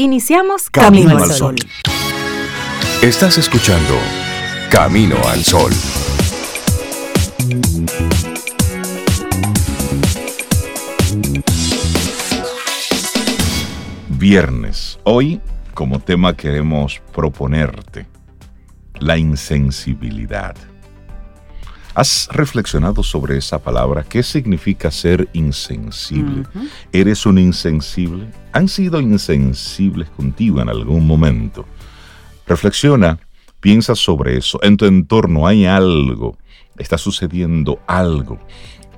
Iniciamos Camino, al Sol. Estás escuchando Camino al Sol. Viernes. Hoy, como tema, queremos proponerte la insensibilidad. ¿Has reflexionado sobre esa palabra? ¿Qué significa ser insensible? ¿Eres un insensible? ¿Han sido insensibles contigo en algún momento? Reflexiona, piensa sobre eso. En tu entorno hay algo, está sucediendo algo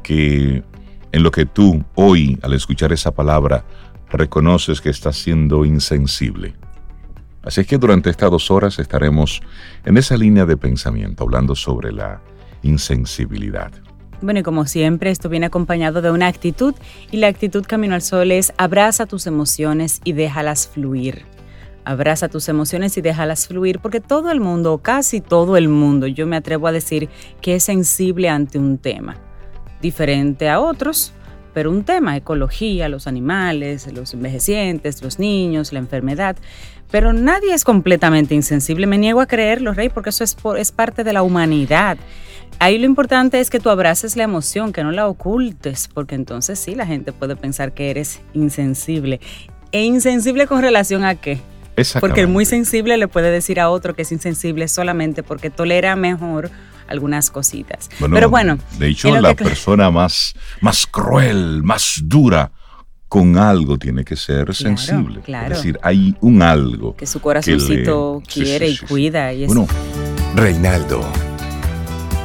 que en lo que tú hoy, al escuchar esa palabra, reconoces que estás siendo insensible. Así es que durante estas dos horas estaremos en esa línea de pensamiento, hablando sobre la insensibilidad. Bueno, y como siempre, esto viene acompañado de una actitud y la actitud Camino al Sol es abraza tus emociones y déjalas fluir. Abraza tus emociones y déjalas fluir porque todo el mundo, casi todo el mundo, yo me atrevo a decir que es sensible ante un tema. Diferente a otros, pero un tema, ecología, los animales, los envejecientes, los niños, la enfermedad. Pero nadie es completamente insensible, me niego a creerlo, Rey, porque eso es, es parte de la humanidad. Ahí lo importante es que tú abraces la emoción, que no la ocultes, porque entonces sí, la gente puede pensar que eres insensible. ¿E insensible con relación a qué? Porque el muy sensible le puede decir a otro que es insensible solamente porque tolera mejor algunas cositas. Pero bueno. De hecho, la persona más, más cruel, más dura, con algo tiene que ser sensible. Es decir, hay un algo. Que su corazoncito quiere y cuida. Y bueno. Reinaldo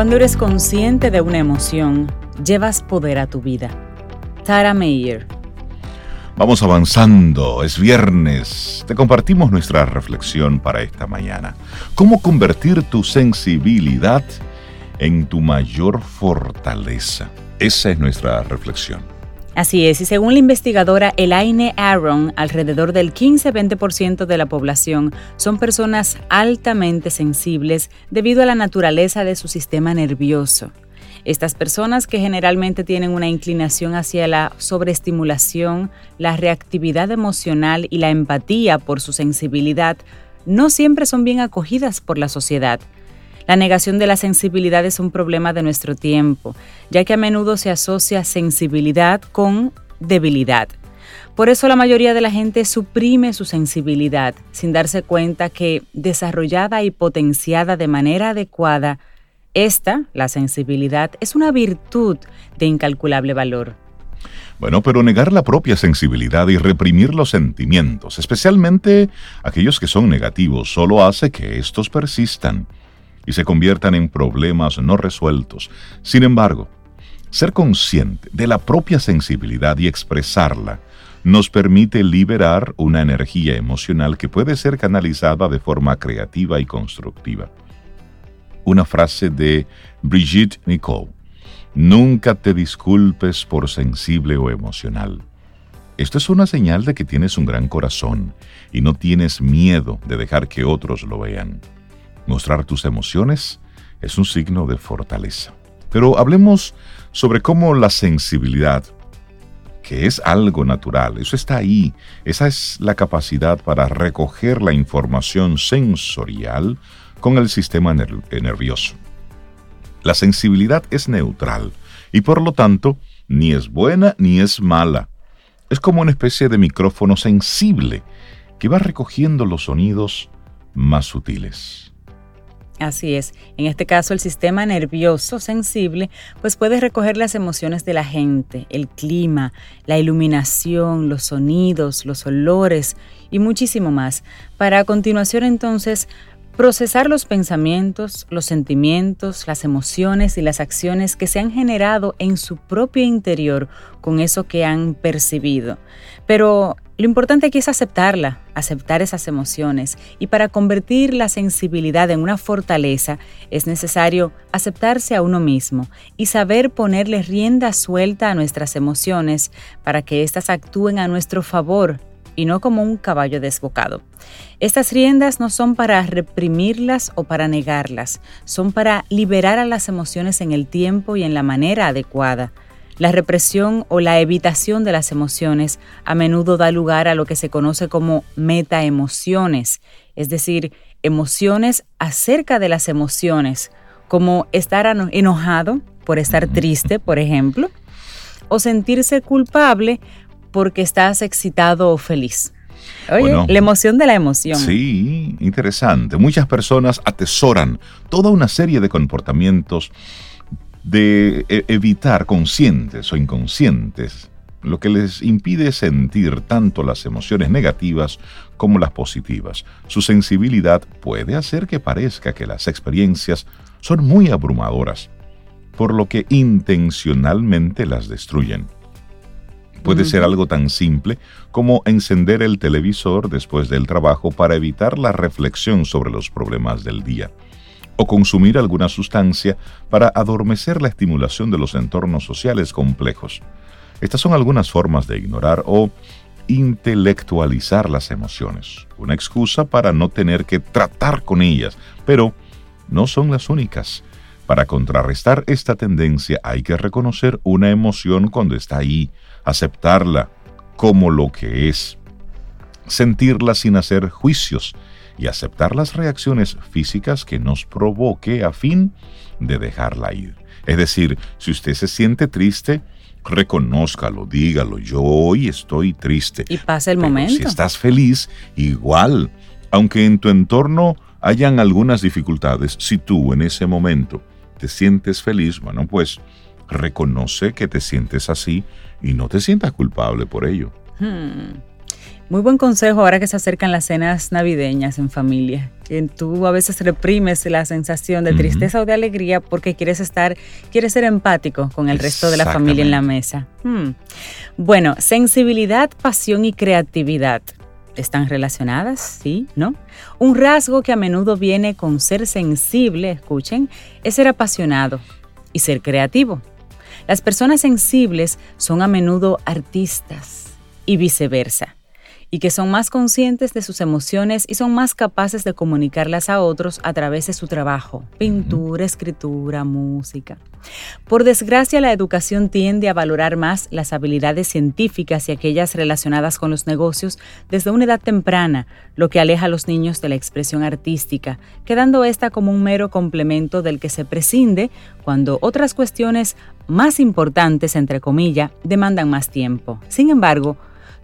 Cuando eres consciente de una emoción, llevas poder a tu vida. Tara Meyer. Vamos avanzando, es viernes. Te compartimos nuestra reflexión para esta mañana. ¿Cómo convertir tu sensibilidad en tu mayor fortaleza? Esa es nuestra reflexión. Así es, y según la investigadora Elaine Aaron, alrededor del 15-20% de la población son personas altamente sensibles debido a la naturaleza de su sistema nervioso. Estas personas que generalmente tienen una inclinación hacia la sobreestimulación, la reactividad emocional y la empatía por su sensibilidad, no siempre son bien acogidas por la sociedad. La negación de la sensibilidad es un problema de nuestro tiempo, ya que a menudo se asocia sensibilidad con debilidad. Por eso la mayoría de la gente suprime su sensibilidad sin darse cuenta que desarrollada y potenciada de manera adecuada, esta, la sensibilidad, es una virtud de incalculable valor. Bueno, pero negar la propia sensibilidad y reprimir los sentimientos, especialmente aquellos que son negativos, solo hace que estos persistan y se conviertan en problemas no resueltos. Sin embargo, ser consciente de la propia sensibilidad y expresarla nos permite liberar una energía emocional que puede ser canalizada de forma creativa y constructiva. Una frase de Brigitte Nicole. Nunca te disculpes por sensible o emocional. Esto es una señal de que tienes un gran corazón y no tienes miedo de dejar que otros lo vean. Mostrar tus emociones es un signo de fortaleza. Pero hablemos sobre cómo la sensibilidad, que es algo natural, eso está ahí, esa es la capacidad para recoger la información sensorial con el sistema nervioso. La sensibilidad es neutral y por lo tanto ni es buena ni es mala. Es como una especie de micrófono sensible que va recogiendo los sonidos más sutiles. Así es. En este caso, el sistema nervioso sensible pues puede recoger las emociones de la gente, el clima, la iluminación, los sonidos, los olores y muchísimo más, para a continuación entonces Procesar los pensamientos, los sentimientos, las emociones y las acciones que se han generado en su propio interior con eso que han percibido. Pero lo importante aquí es aceptarla, aceptar esas emociones. Y para convertir la sensibilidad en una fortaleza es necesario aceptarse a uno mismo y saber ponerle rienda suelta a nuestras emociones para que éstas actúen a nuestro favor y no como un caballo desbocado. Estas riendas no son para reprimirlas o para negarlas, son para liberar a las emociones en el tiempo y en la manera adecuada la represión o la evitación de las emociones a menudo da lugar a lo que se conoce como metaemociones, es decir, emociones acerca de las emociones, como estar enojado por estar triste, por ejemplo, o sentirse culpable porque estás excitado o feliz. Oye, la emoción de la emoción. Sí, interesante. Muchas personas atesoran toda una serie de comportamientos de e, evitar conscientes o inconscientes, lo que les impide sentir tanto las emociones negativas como las positivas. Su sensibilidad puede hacer que parezca que las experiencias son muy abrumadoras, por lo que intencionalmente las destruyen. Puede ser algo tan simple como encender el televisor después del trabajo para evitar la reflexión sobre los problemas del día o consumir alguna sustancia para adormecer la estimulación de los entornos sociales complejos. Estas son algunas formas de ignorar o intelectualizar las emociones, una excusa para no tener que tratar con ellas, pero no son las únicas. Para contrarrestar esta tendencia hay que reconocer una emoción cuando está ahí, aceptarla como lo que es, sentirla sin hacer juicios, y aceptar las reacciones físicas que nos provoque a fin de dejarla ir. Es decir, si usted se siente triste, reconózcalo, dígalo, yo hoy estoy triste. Y pasa el momento. Si estás feliz, igual, aunque en tu entorno hayan algunas dificultades, si tú en ese momento te sientes feliz, bueno, pues reconoce que te sientes así y no te sientas culpable por ello. Hmm. Muy buen consejo ahora que se acercan las cenas navideñas en familia. Tú a veces reprimes la sensación de tristeza o de alegría porque quieres estar, quieres ser empático con el resto de la familia en la mesa. Hmm. Bueno, sensibilidad, pasión y creatividad. ¿Están relacionadas? Sí, ¿no? Un rasgo que a menudo viene con ser sensible, escuchen, es ser apasionado y ser creativo. Las personas sensibles son a menudo artistas y viceversa y que son más conscientes de sus emociones y son más capaces de comunicarlas a otros a través de su trabajo, pintura, escritura, música. Por desgracia, la educación tiende a valorar más las habilidades científicas y aquellas relacionadas con los negocios desde una edad temprana, lo que aleja a los niños de la expresión artística, quedando esta como un mero complemento del que se prescinde cuando otras cuestiones más importantes, entre comillas, demandan más tiempo. Sin embargo,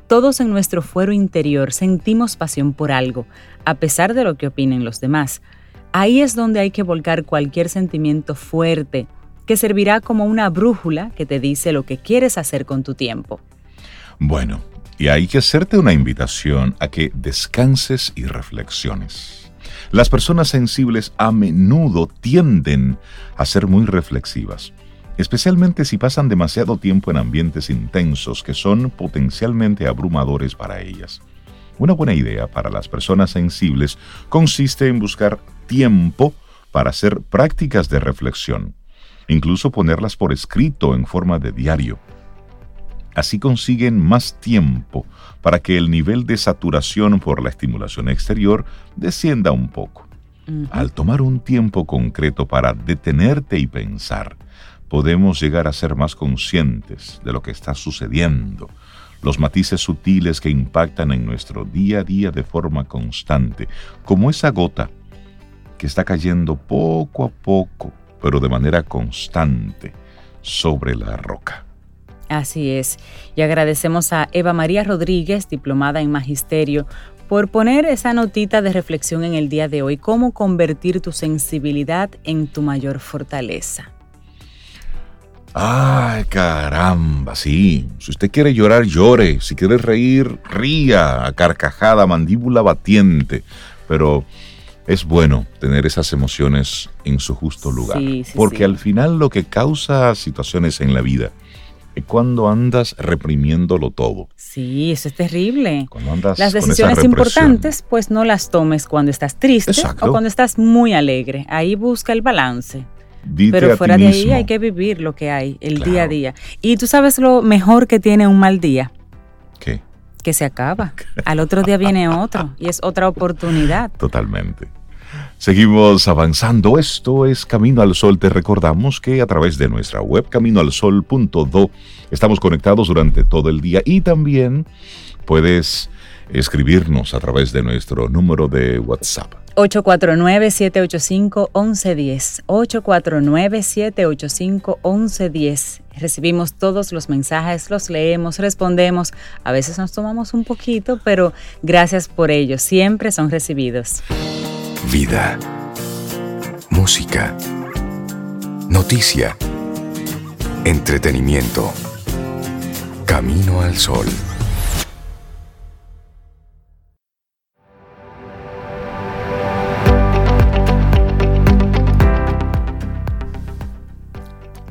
todos en nuestro fuero interior sentimos pasión por algo, a pesar de lo que opinen los demás. Ahí es donde hay que volcar cualquier sentimiento fuerte, que servirá como una brújula que te dice lo que quieres hacer con tu tiempo. Bueno, y hay que hacerte una invitación a que descanses y reflexiones. Las personas sensibles a menudo tienden a ser muy reflexivas especialmente si pasan demasiado tiempo en ambientes intensos que son potencialmente abrumadores para ellas. Una buena idea para las personas sensibles consiste en buscar tiempo para hacer prácticas de reflexión, incluso ponerlas por escrito en forma de diario. Así consiguen más tiempo para que el nivel de saturación por la estimulación exterior descienda un poco. Al tomar un tiempo concreto para detenerte y pensar, podemos llegar a ser más conscientes de lo que está sucediendo, los matices sutiles que impactan en nuestro día a día de forma constante, como esa gota que está cayendo poco a poco, pero de manera constante, sobre la roca. Así es, y agradecemos a Eva María Rodríguez, diplomada en Magisterio, por poner esa notita de reflexión en el día de hoy, cómo convertir tu sensibilidad en tu mayor fortaleza. Ay, caramba, sí. Si usted quiere llorar, llore. Si quiere reír, ría a carcajada, mandíbula batiente. Pero es bueno tener esas emociones en su justo lugar. Sí, sí, porque sí. al final lo que causa situaciones en la vida es cuando andas reprimiéndolo todo. Sí, eso es terrible. Cuando andas Las con esa decisiones importantes, pues no las tomes cuando estás triste Exacto. o cuando estás muy alegre. Ahí busca el balance. Dite Pero fuera de ahí hay que vivir lo que hay, el Claro. día a día. Y tú sabes lo mejor que tiene un mal día, ¿Qué? que se acaba. Al otro día viene otro y es otra oportunidad. Totalmente. Seguimos avanzando. Esto es Camino al Sol. Te recordamos que a través de nuestra web caminoalsol.do estamos conectados durante todo el día y también puedes escribirnos a través de nuestro número de WhatsApp. 849-785-1110. 849-785-1110. Recibimos todos los mensajes, los leemos, respondemos. A veces nos tomamos un poquito, pero gracias por ello. Siempre son recibidos. Vida. Música. Noticia. Entretenimiento. Camino al sol.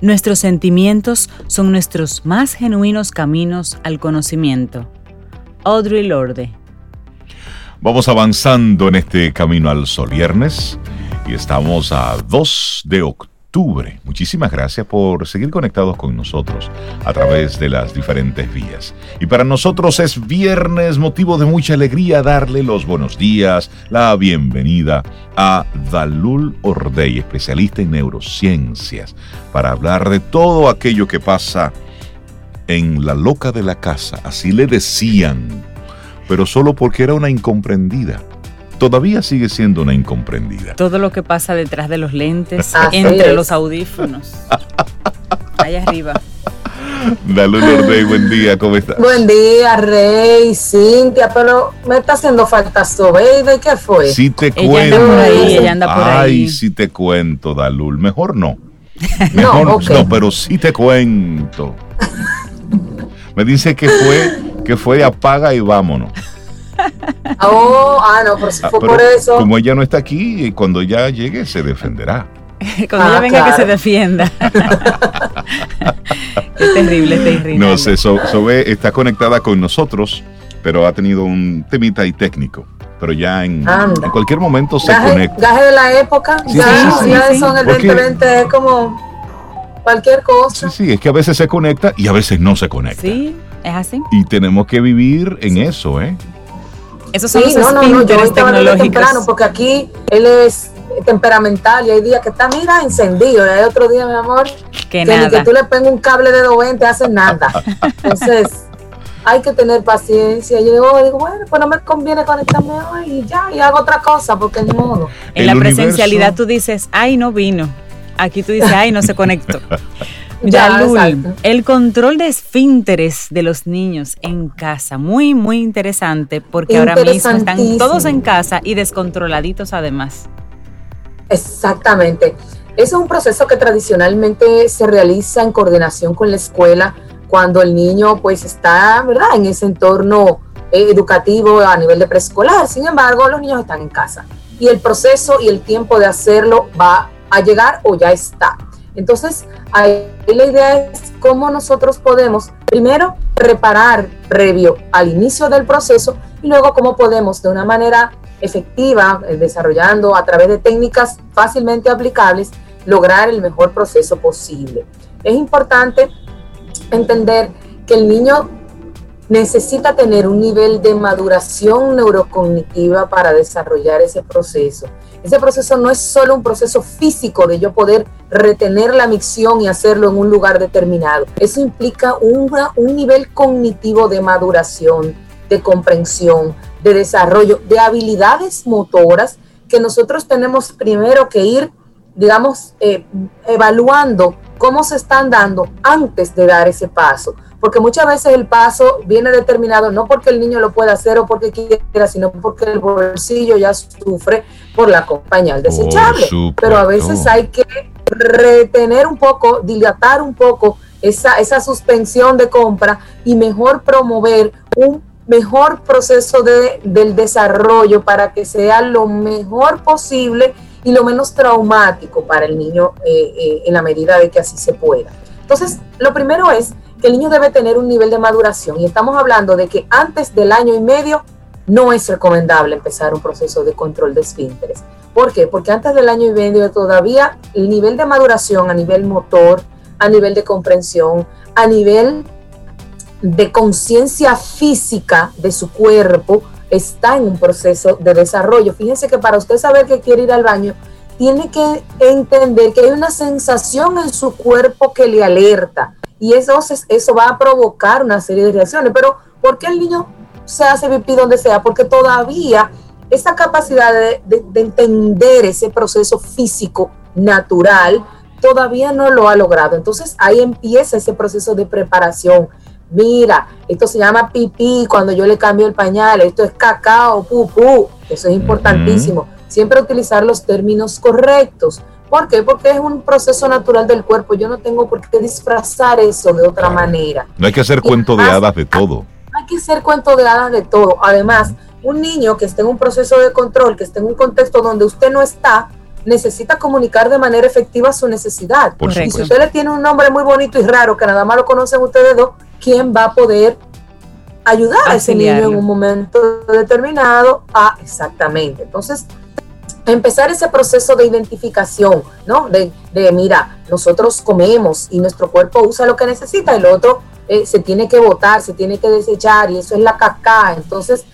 Nuestros sentimientos son nuestros más genuinos caminos al conocimiento. Audrey Lorde. Vamos avanzando en este Camino al Sol viernes y estamos a 2 de octubre. Muchísimas gracias por seguir conectados con nosotros a través de las diferentes vías. Y para nosotros es viernes, motivo de mucha alegría darle los buenos días, la bienvenida a Dalul Ordey, especialista en neurociencias, para hablar de todo aquello que pasa en la loca de la casa, así le decían pero solo porque era una incomprendida. Todavía sigue siendo una incomprendida. Todo lo que pasa detrás de los lentes, Así entre los audífonos. Allá arriba. Dale Lorde, buen día, ¿cómo estás? Buen día, Rey, Cintia, pero me está haciendo falta Sobeida, ¿y qué fue? Si te Ella cuento. anda por ahí, ella anda por Ay, ahí. si te cuento, Dalul. Mejor no. No, Mejor ok. no, pero sí te cuento. Me dice que fue, que fue apaga y vámonos. Oh, ah, no, pero si Ah, fue pero por eso. Como ella no está aquí, cuando ya llegue se defenderá. Cuando Ah, ella venga que se defienda. Qué terrible, terrible. No sé, So- Sobe está conectada con nosotros, pero ha tenido un temita ahí técnico. Pero ya en, en cualquier momento se Gaje, conecta. gaje de la época, Sí, ya, sí, sí, ya sí. eso en el Porque- 2020 es como cualquier cosa. Sí, sí, es que a veces se conecta y a veces no se conecta. Sí, es así. Y tenemos que vivir en eso, ¿eh? Esos son Sí, los no, no, no, yo desde temprano tecnológicos. porque aquí él es temperamental y hay días que está, mira, encendido, y hay otro día, mi amor, Que que ni que nada. tú le pongas un cable de 220 hace nada. Entonces, hay que tener paciencia. Yo digo, digo, bueno, pues no me conviene conectarme hoy y ya, y hago otra cosa, porque ni modo. En El la universo- presencialidad tú dices, ay, no vino. Aquí tú dices, ay, no se conectó. Ya, exacto. el control de esfínteres de los niños en casa, muy, muy interesante, porque ahora mismo están todos en casa y descontroladitos además. Exactamente. Es un proceso que tradicionalmente se realiza en coordinación con la escuela cuando el niño pues está, ¿verdad?, en ese entorno eh, educativo a nivel de preescolar. Sin embargo, los niños están en casa y el proceso y el tiempo de hacerlo va a llegar o ya está. Entonces, ahí la idea es cómo nosotros podemos primero preparar previo al inicio del proceso y luego cómo podemos de una manera efectiva, eh, desarrollando a través de técnicas fácilmente aplicables, lograr el mejor proceso posible. Es importante entender que el niño necesita tener un nivel de maduración neurocognitiva para desarrollar ese proceso. Ese proceso no es solo un proceso físico de yo poder retener la micción y hacerlo en un lugar determinado. Eso implica un nivel cognitivo de maduración, de comprensión, de desarrollo, de habilidades motoras que nosotros tenemos primero que ir, digamos, eh, evaluando cómo se están dando antes de dar ese paso. Porque muchas veces el paso viene determinado no porque el niño lo pueda hacer o porque quiera, sino porque el bolsillo ya sufre por la compañía desechable. supuesto. Pero a veces hay que retener un poco, dilatar un poco esa, esa suspensión de compra y mejor promover un mejor proceso de, del desarrollo para que sea lo mejor posible y lo menos traumático para el niño eh, eh, en la medida de que así se pueda. Entonces, lo primero es el niño debe tener un nivel de maduración y estamos hablando de que antes del año y medio no es recomendable empezar un proceso de control de esfínteres. ¿Por qué? Porque antes del año y medio todavía el nivel de maduración a nivel motor, a nivel de comprensión, a nivel de conciencia física de su cuerpo, está en un proceso de desarrollo. Fíjense que para usted saber que quiere ir al baño, tiene que entender que hay una sensación en su cuerpo que le alerta y eso, eso va a provocar una serie de reacciones. Pero ¿por qué el niño se hace pipí donde sea? Porque todavía esa capacidad de, de entender ese proceso físico natural todavía no lo ha logrado. Entonces ahí empieza ese proceso de preparación mira, esto se llama pipí cuando yo le cambio el pañal, esto es cacao, pupú, eso es importantísimo. Siempre utilizar los términos correctos. ¿Por qué? Porque es un proceso natural del cuerpo. Yo no tengo por qué disfrazar eso de otra manera. No hay que hacer cuento de hadas de todo. Hay que hacer cuento de hadas de todo. Además, un niño que esté en un proceso de control, que esté en un contexto donde usted no está, necesita comunicar de manera efectiva su necesidad. y si usted le tiene un nombre muy bonito y raro que nada más lo conocen ustedes dos, ¿quién va a poder ayudar a ese niño en un momento determinado? Ah, exactamente. Entonces, empezar ese proceso de identificación, ¿no? De, mira, nosotros comemos y nuestro cuerpo usa lo que necesita, el otro eh, se tiene que botar, se tiene que desechar y eso es la caca. Entonces,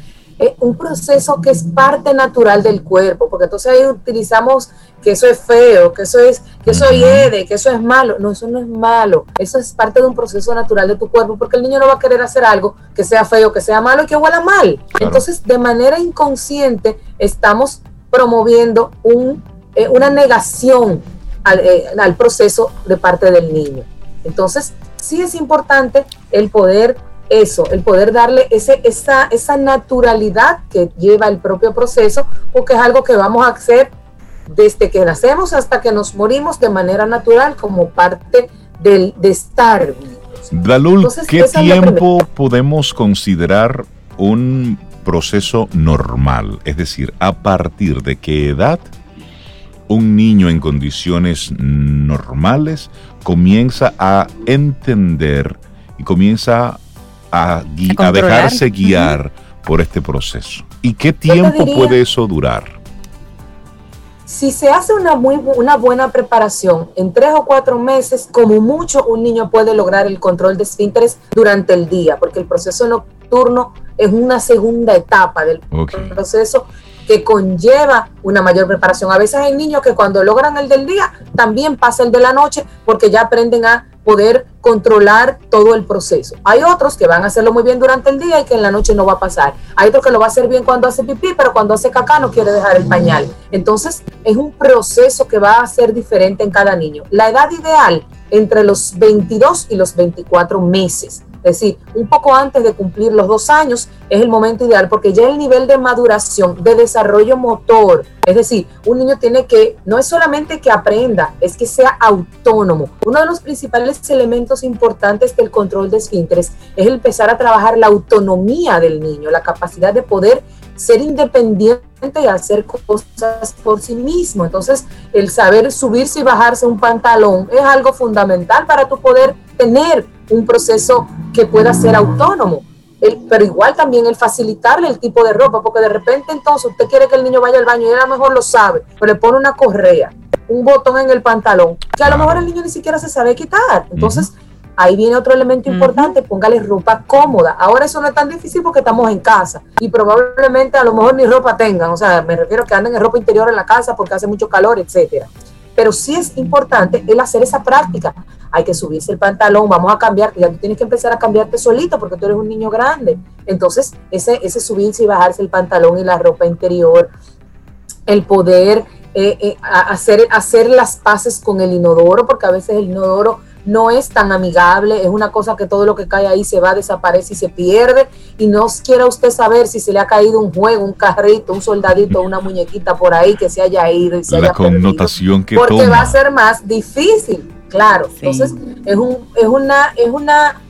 un proceso que es parte natural del cuerpo, porque entonces ahí utilizamos que eso es feo, que eso es, que eso hiede, que eso es malo. No, eso no es malo. Eso es parte de un proceso natural de tu cuerpo, porque el niño no va a querer hacer algo que sea feo, que sea malo y que huela mal. Entonces, de manera inconsciente, estamos promoviendo un, eh, una negación al, eh, al proceso de parte del niño. Entonces, sí es importante el poder eso, el poder darle ese, esa, esa naturalidad que lleva el propio proceso, porque es algo que vamos a hacer desde que nacemos hasta que nos morimos de manera natural como parte del, de estar vivos. ¿qué tiempo podemos considerar un proceso normal? Es decir, ¿a partir de qué edad un niño en condiciones normales comienza a entender y comienza a, dejarse guiar por este proceso? ¿Y qué tiempo puede eso durar? Si se hace una, muy, una buena preparación, en tres o cuatro meses, como mucho, un niño puede lograr el control de esfínteres durante el día, porque el proceso nocturno es una segunda etapa del proceso que conlleva una mayor preparación. A veces hay niños que cuando logran el del día, también pasa el de la noche, porque ya aprenden a poder controlar todo el proceso. Hay otros que van a hacerlo muy bien durante el día y que en la noche no va a pasar. Hay otros que lo va a hacer bien cuando hace pipí, pero cuando hace caca no quiere dejar el pañal. Entonces, es un proceso que va a ser diferente en cada niño. La edad ideal entre los 22 y los 24 meses es decir, un poco antes de cumplir los dos años es el momento ideal porque ya el nivel de maduración, de desarrollo motor, es decir, un niño tiene que, no es solamente que aprenda, es que sea autónomo. Uno de los principales elementos importantes del control de esfínteres es empezar a trabajar la autonomía del niño, la capacidad de poder ser independiente y hacer cosas por sí mismo. Entonces, el saber subirse y bajarse un pantalón es algo fundamental para tu poder tener un proceso que pueda ser autónomo. pero igual también el facilitarle el tipo de ropa, porque de repente entonces usted quiere que el niño vaya al baño y él a lo mejor lo sabe, pero le pone una correa, un botón en el pantalón, que a lo mejor el niño ni siquiera se sabe quitar. Entonces, ahí viene otro elemento importante, póngale ropa cómoda. Ahora eso no es tan difícil porque estamos en casa y probablemente a lo mejor ni ropa tengan, o sea, me refiero a que anden en ropa interior en la casa porque hace mucho calor, etcétera. Pero sí es importante el hacer esa práctica. Hay que subirse el pantalón, vamos a cambiarte, ya tú tienes que empezar a cambiarte solito porque tú eres un niño grande. Entonces, ese, ese subirse y bajarse el pantalón y la ropa interior, el poder eh, eh, hacer, hacer las paces con el inodoro, porque a veces el inodoro no es tan amigable, es una cosa que todo lo que cae ahí se va, desaparece y se pierde. Y no quiera usted saber si se le ha caído un juego, un carrito, un soldadito, una muñequita por ahí que se haya ido y se La connotación que Porque va a ser más difícil, claro. Entonces, es, un, es, una, es una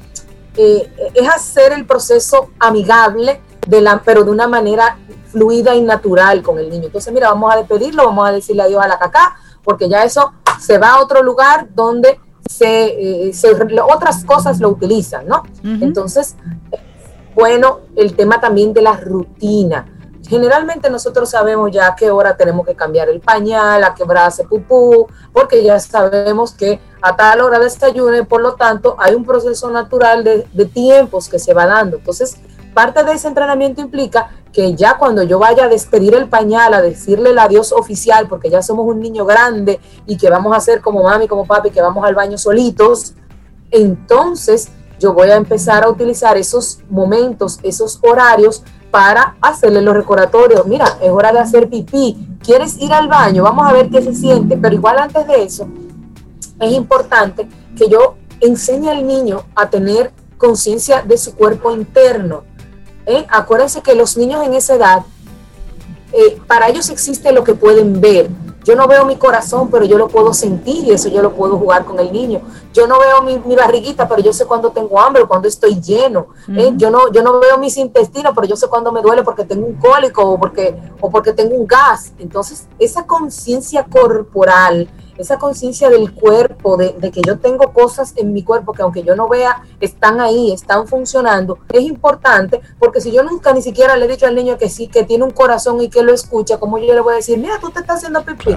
eh, es hacer el proceso amigable, de la, pero de una manera fluida y natural con el niño. Entonces, mira, vamos a despedirlo, vamos a decirle adiós a la caca, porque ya eso se va a otro lugar donde se, eh, otras cosas lo utilizan, ¿no? Entonces, bueno, el tema también de la rutina. Generalmente nosotros sabemos ya a qué hora tenemos que cambiar el pañal, a qué hora hace pupú, porque ya sabemos que a tal hora desayuno y por lo tanto hay un proceso natural de, de tiempos que se va dando. Entonces, parte de ese entrenamiento implica que ya cuando yo vaya a despedir el pañal, a decirle el adiós oficial, porque ya somos un niño grande y que vamos a hacer como mami, como papi, que vamos al baño solitos, entonces yo voy a empezar a utilizar esos momentos, esos horarios para hacerle los recordatorios. Mira, es hora de hacer pipí. ¿Quieres ir al baño? Vamos a ver qué se siente. Pero igual antes de eso, es importante que yo enseñe al niño a tener conciencia de su cuerpo interno ¿eh? Acuérdense que los niños en esa edad, eh, para ellos existe lo que pueden ver. Yo no veo mi corazón, pero yo lo puedo sentir y eso yo lo puedo jugar con el niño. Yo no veo mi, barriguita, pero yo sé cuando tengo hambre o cuando estoy lleno. ¿eh? yo, no, yo no veo mis intestinos, pero yo sé cuando me duele porque tengo un cólico o porque, o porque tengo un gas. Entonces, esa conciencia corporal esa conciencia del cuerpo, de, que yo tengo cosas en mi cuerpo que aunque yo no vea, están ahí, están funcionando, es importante porque si yo nunca ni siquiera le he dicho al niño que sí, que tiene un corazón y que lo escucha, como yo le voy a decir, mira, tú te estás haciendo pipí.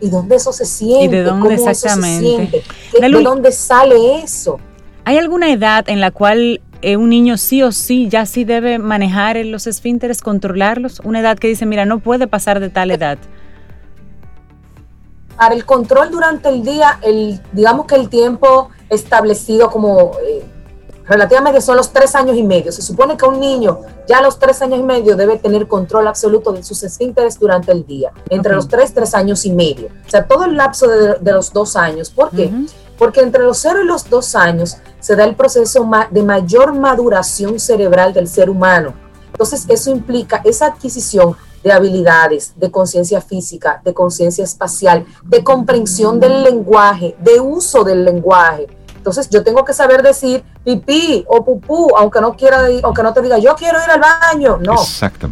¿Y dónde eso se siente? ¿Y de dónde exactamente? ¿De dónde sale eso? ¿Hay alguna edad en la cual eh, un niño sí o sí ya sí debe manejar los esfínteres, controlarlos? Una edad que dice, mira, no puede pasar de tal edad. Para el control durante el día, el, digamos que el tiempo establecido como eh, relativamente son los tres años y medio. Se supone que un niño ya a los tres años y medio debe tener control absoluto de sus esfínteres durante el día, entre los tres, tres años y medio. O sea, todo el lapso de, los dos años. ¿Por qué? Porque entre los cero y los dos años se da el proceso de mayor maduración cerebral del ser humano. Entonces, eso implica esa adquisición de habilidades, de conciencia física, de conciencia espacial, de comprensión del lenguaje, de uso del lenguaje. Entonces yo tengo que saber decir pipí o pupú, aunque no quiera, aunque no te diga yo quiero ir al baño. No,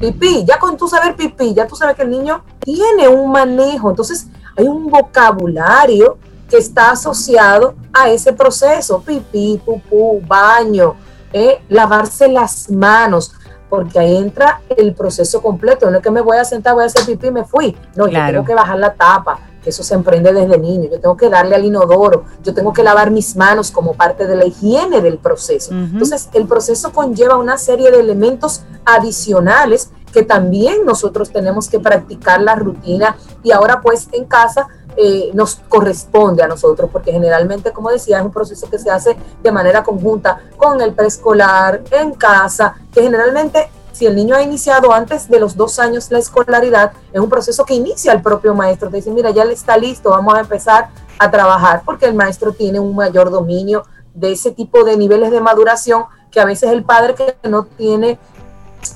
pipí, ya con tú saber pipí, ya tú sabes que el niño tiene un manejo. Entonces hay un vocabulario que está asociado a ese proceso, pipí, pupú, baño, eh, lavarse las manos porque ahí entra el proceso completo. No es que me voy a sentar, voy a hacer pipí y me fui. No, yo tengo que bajar la tapa. Eso se emprende desde niño. Yo tengo que darle al inodoro. Yo tengo que lavar mis manos como parte de la higiene del proceso. Entonces, el proceso conlleva una serie de elementos adicionales que también nosotros tenemos que practicar la rutina y ahora pues en casa eh, nos corresponde a nosotros, porque generalmente, como decía, es un proceso que se hace de manera conjunta con el preescolar, en casa, que generalmente si el niño ha iniciado antes de los dos años la escolaridad, es un proceso que inicia el propio maestro. Te dice, mira, ya está listo, vamos a empezar a trabajar, porque el maestro tiene un mayor dominio de ese tipo de niveles de maduración que a veces el padre que no tiene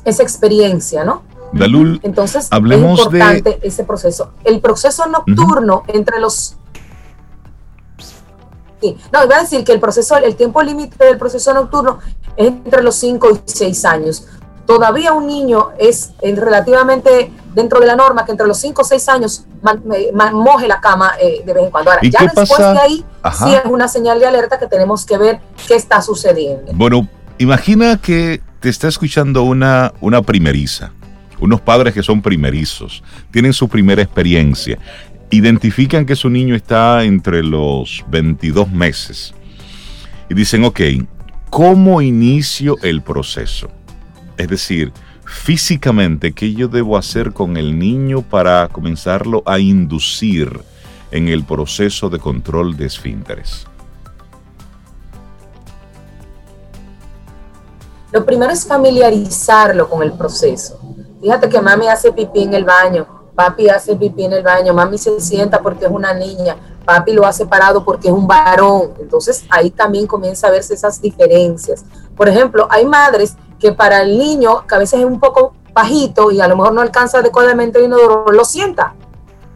esa experiencia, ¿no? Dalul, entonces hablemos es importante ese proceso. El proceso nocturno entre los no, iba a decir que el proceso, el tiempo límite del proceso nocturno es entre los 5 y 6 años. Todavía un niño es relativamente dentro de la norma que entre los 5 o 6 años moje la cama eh, de vez en cuando. Ahora, ya después de ahí sí es una señal de alerta que tenemos que ver qué está sucediendo. Bueno, imagina que te está escuchando una, una primeriza unos padres que son primerizos, tienen su primera experiencia, identifican que su niño está entre los 22 meses y dicen, ok, ¿cómo inicio el proceso? Es decir, físicamente, ¿qué yo debo hacer con el niño para comenzarlo a inducir en el proceso de control de esfínteres? Lo primero es familiarizarlo con el proceso. Fíjate que mami hace pipí en el baño, papi hace pipí en el baño, mami se sienta porque es una niña, papi lo hace parado porque es un varón. Entonces ahí también comienza a verse esas diferencias. Por ejemplo, hay madres que para el niño, que a veces es un poco bajito y a lo mejor no alcanza adecuadamente el inodoro, lo sienta.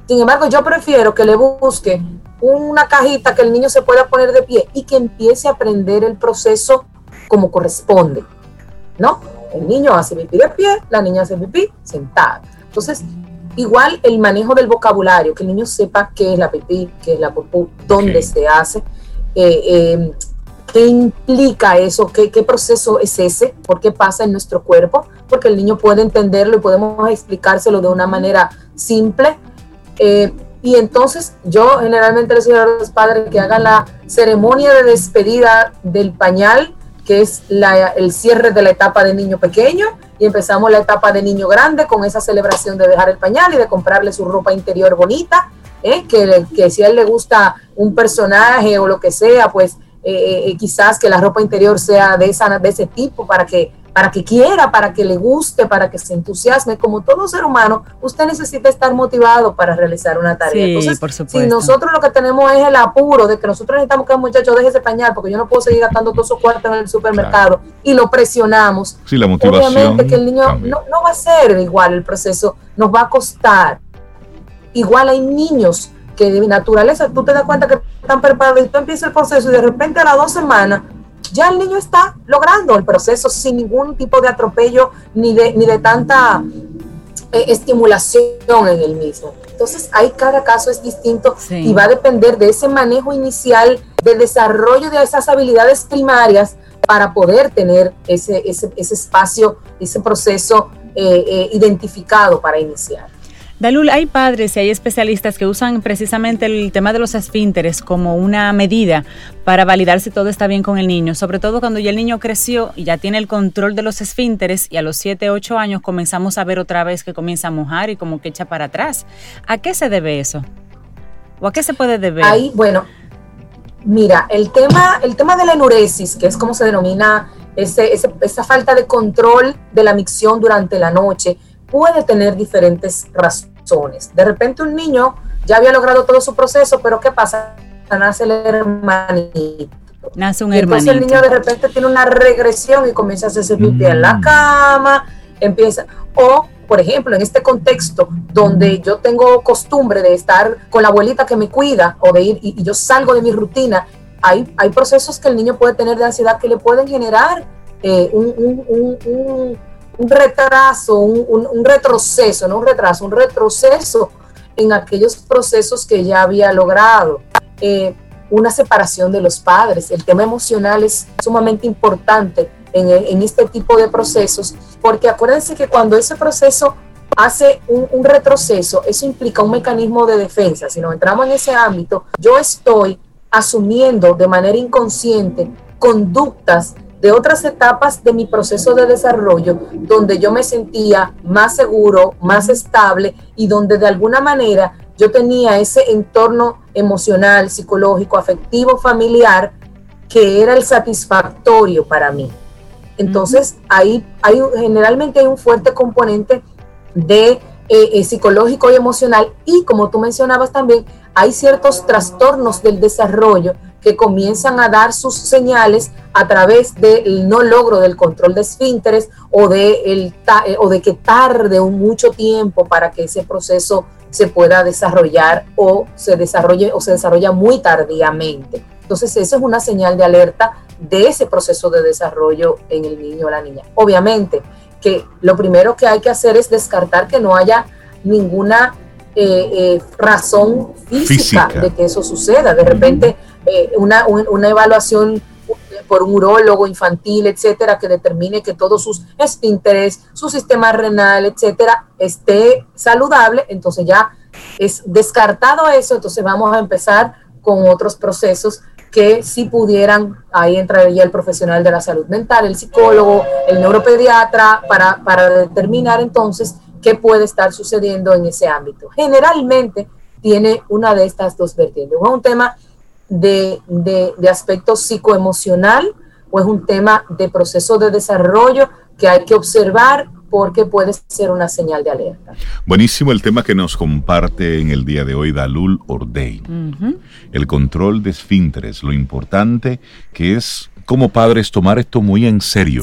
Sin embargo, yo prefiero que le busque una cajita que el niño se pueda poner de pie y que empiece a aprender el proceso como corresponde, ¿no? El niño hace pipí de pie, la niña hace pipí sentada. Entonces, igual el manejo del vocabulario, que el niño sepa qué es la pipí, qué es la popú, dónde se hace, eh, eh, qué implica eso, ¿Qué, qué proceso es ese, por qué pasa en nuestro cuerpo, porque el niño puede entenderlo y podemos explicárselo de una manera simple. Eh, y entonces yo generalmente les digo a los padres que hagan la ceremonia de despedida del pañal, es el cierre de la etapa de niño pequeño, y empezamos la etapa de niño grande con esa celebración de dejar el pañal y de comprarle su ropa interior bonita, ¿eh? que, que si a él le gusta un personaje o lo que sea, pues eh, eh, quizás que la ropa interior sea de, esa, de ese tipo para que para que quiera, para que le guste, para que se entusiasme. Como todo ser humano, usted necesita estar motivado para realizar una tarea. Entonces, por si nosotros lo que tenemos es el apuro de que nosotros necesitamos que el muchacho deje ese pañal, porque yo no puedo seguir gastando todos esos cuartos en el supermercado, y lo presionamos. Sí, la motivación. Obviamente que el niño no, no va a ser igual el proceso, nos va a costar. Igual hay niños que de naturaleza, tú te das cuenta que están preparados y tú empiezas el proceso y de repente a las dos semanas ya el niño está logrando el proceso sin ningún tipo de atropello ni de, ni de tanta eh, estimulación en el mismo. Entonces, ahí cada caso es distinto y va a depender de ese manejo inicial, de desarrollo de esas habilidades primarias para poder tener ese, ese, ese espacio, ese proceso eh, eh, identificado para iniciar. Dalul, hay padres y hay especialistas que usan precisamente el tema de los esfínteres como una medida para validar si todo está bien con el niño, sobre todo cuando ya el niño creció y ya tiene el control de los esfínteres y a los 7, 8 años comenzamos a ver otra vez que comienza a mojar y como que echa para atrás. ¿A qué se debe eso? ¿O a qué se puede deber? Ahí, bueno, mira, el tema, el tema de la enuresis, que es como se denomina esa falta de control de la micción durante la noche, puede tener diferentes razones de repente un niño ya había logrado todo su proceso, pero ¿qué pasa? Nace el hermanito. Nace un hermanito. Entonces el niño de repente tiene una regresión y comienza a hacerse pipí en la mm. cama, empieza, o por ejemplo, en este contexto donde yo tengo costumbre de estar con la abuelita que me cuida o de ir y, yo salgo de mi rutina, hay, hay procesos que el niño puede tener de ansiedad que le pueden generar eh, un un retraso, un, retroceso, no un retraso, un retroceso en aquellos procesos que ya había logrado. Eh, una separación de los padres. El tema emocional es sumamente importante en, este tipo de procesos, porque acuérdense que cuando ese proceso hace un, un, retroceso, eso implica un mecanismo de defensa. Si nos entramos en ese ámbito, yo estoy asumiendo de manera inconsciente conductas de otras etapas de mi proceso de desarrollo donde yo me sentía más seguro, más estable y donde de alguna manera yo tenía ese entorno emocional, psicológico, afectivo, familiar que era el satisfactorio para mí. Entonces, ahí hay generalmente hay un fuerte componente de eh, eh, psicológico y emocional y como tú mencionabas también, hay ciertos trastornos del desarrollo que comienzan a dar sus señales a través del no logro del control de esfínteres o de, el, eh, o de que tarde un mucho tiempo para que ese proceso se pueda desarrollar o se desarrolle o se desarrolla muy tardíamente. Entonces, eso es una señal de alerta de ese proceso de desarrollo en el niño o la niña. Obviamente que lo primero que hay que hacer es descartar que no haya ninguna eh, eh, razón física, de que eso suceda. De repente, eh, una, una, evaluación por un urólogo infantil, etcétera, que determine que todos sus esfínteres, su sistema renal, etcétera, esté saludable, entonces ya es descartado eso, entonces vamos a empezar con otros procesos que si pudieran, ahí entraría el profesional de la salud mental, el psicólogo, el neuropediatra, para, para determinar entonces qué puede estar sucediendo en ese ámbito. Generalmente tiene una de estas dos vertientes. es un tema de, de, aspecto psicoemocional o es un tema de proceso de desarrollo que hay que observar porque puede ser una señal de alerta. Buenísimo el tema que nos comparte en el día de hoy Dalul Ordein. El control de esfínteres, lo importante que es como padres tomar esto muy en serio.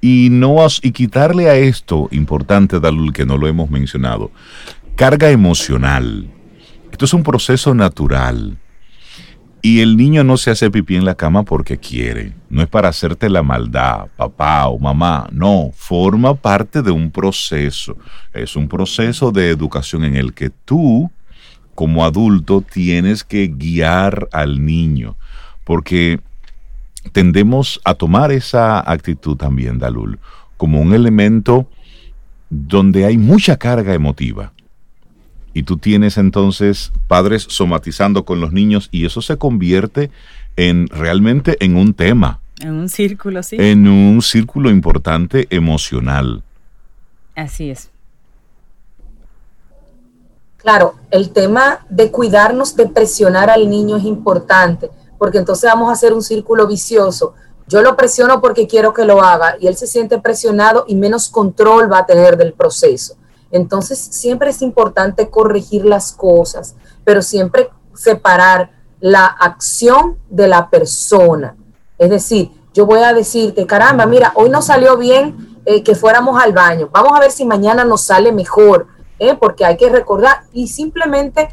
Y no y quitarle a esto importante Dalul que no lo hemos mencionado carga emocional. Esto es un proceso natural Y el niño no se hace pipí en la cama porque quiere. No es para hacerte la maldad, papá o mamá. No, forma parte de un proceso. Es un proceso de educación en el que tú, como adulto, tienes que guiar al niño. Porque tendemos a tomar esa actitud también, Dalul, como un elemento donde hay mucha carga emotiva y tú tienes entonces padres somatizando con los niños y eso se convierte en realmente en un tema. En un círculo, sí. En un círculo importante emocional. Así es. Claro, el tema de cuidarnos de presionar al niño es importante, porque entonces vamos a hacer un círculo vicioso. Yo lo presiono porque quiero que lo haga y él se siente presionado y menos control va a tener del proceso. Entonces, siempre es importante corregir las cosas, pero siempre separar la acción de la persona. Es decir, yo voy a decirte, caramba, mira, hoy no salió bien eh, que fuéramos al baño. Vamos a ver si mañana nos sale mejor, ¿eh? porque hay que recordar y simplemente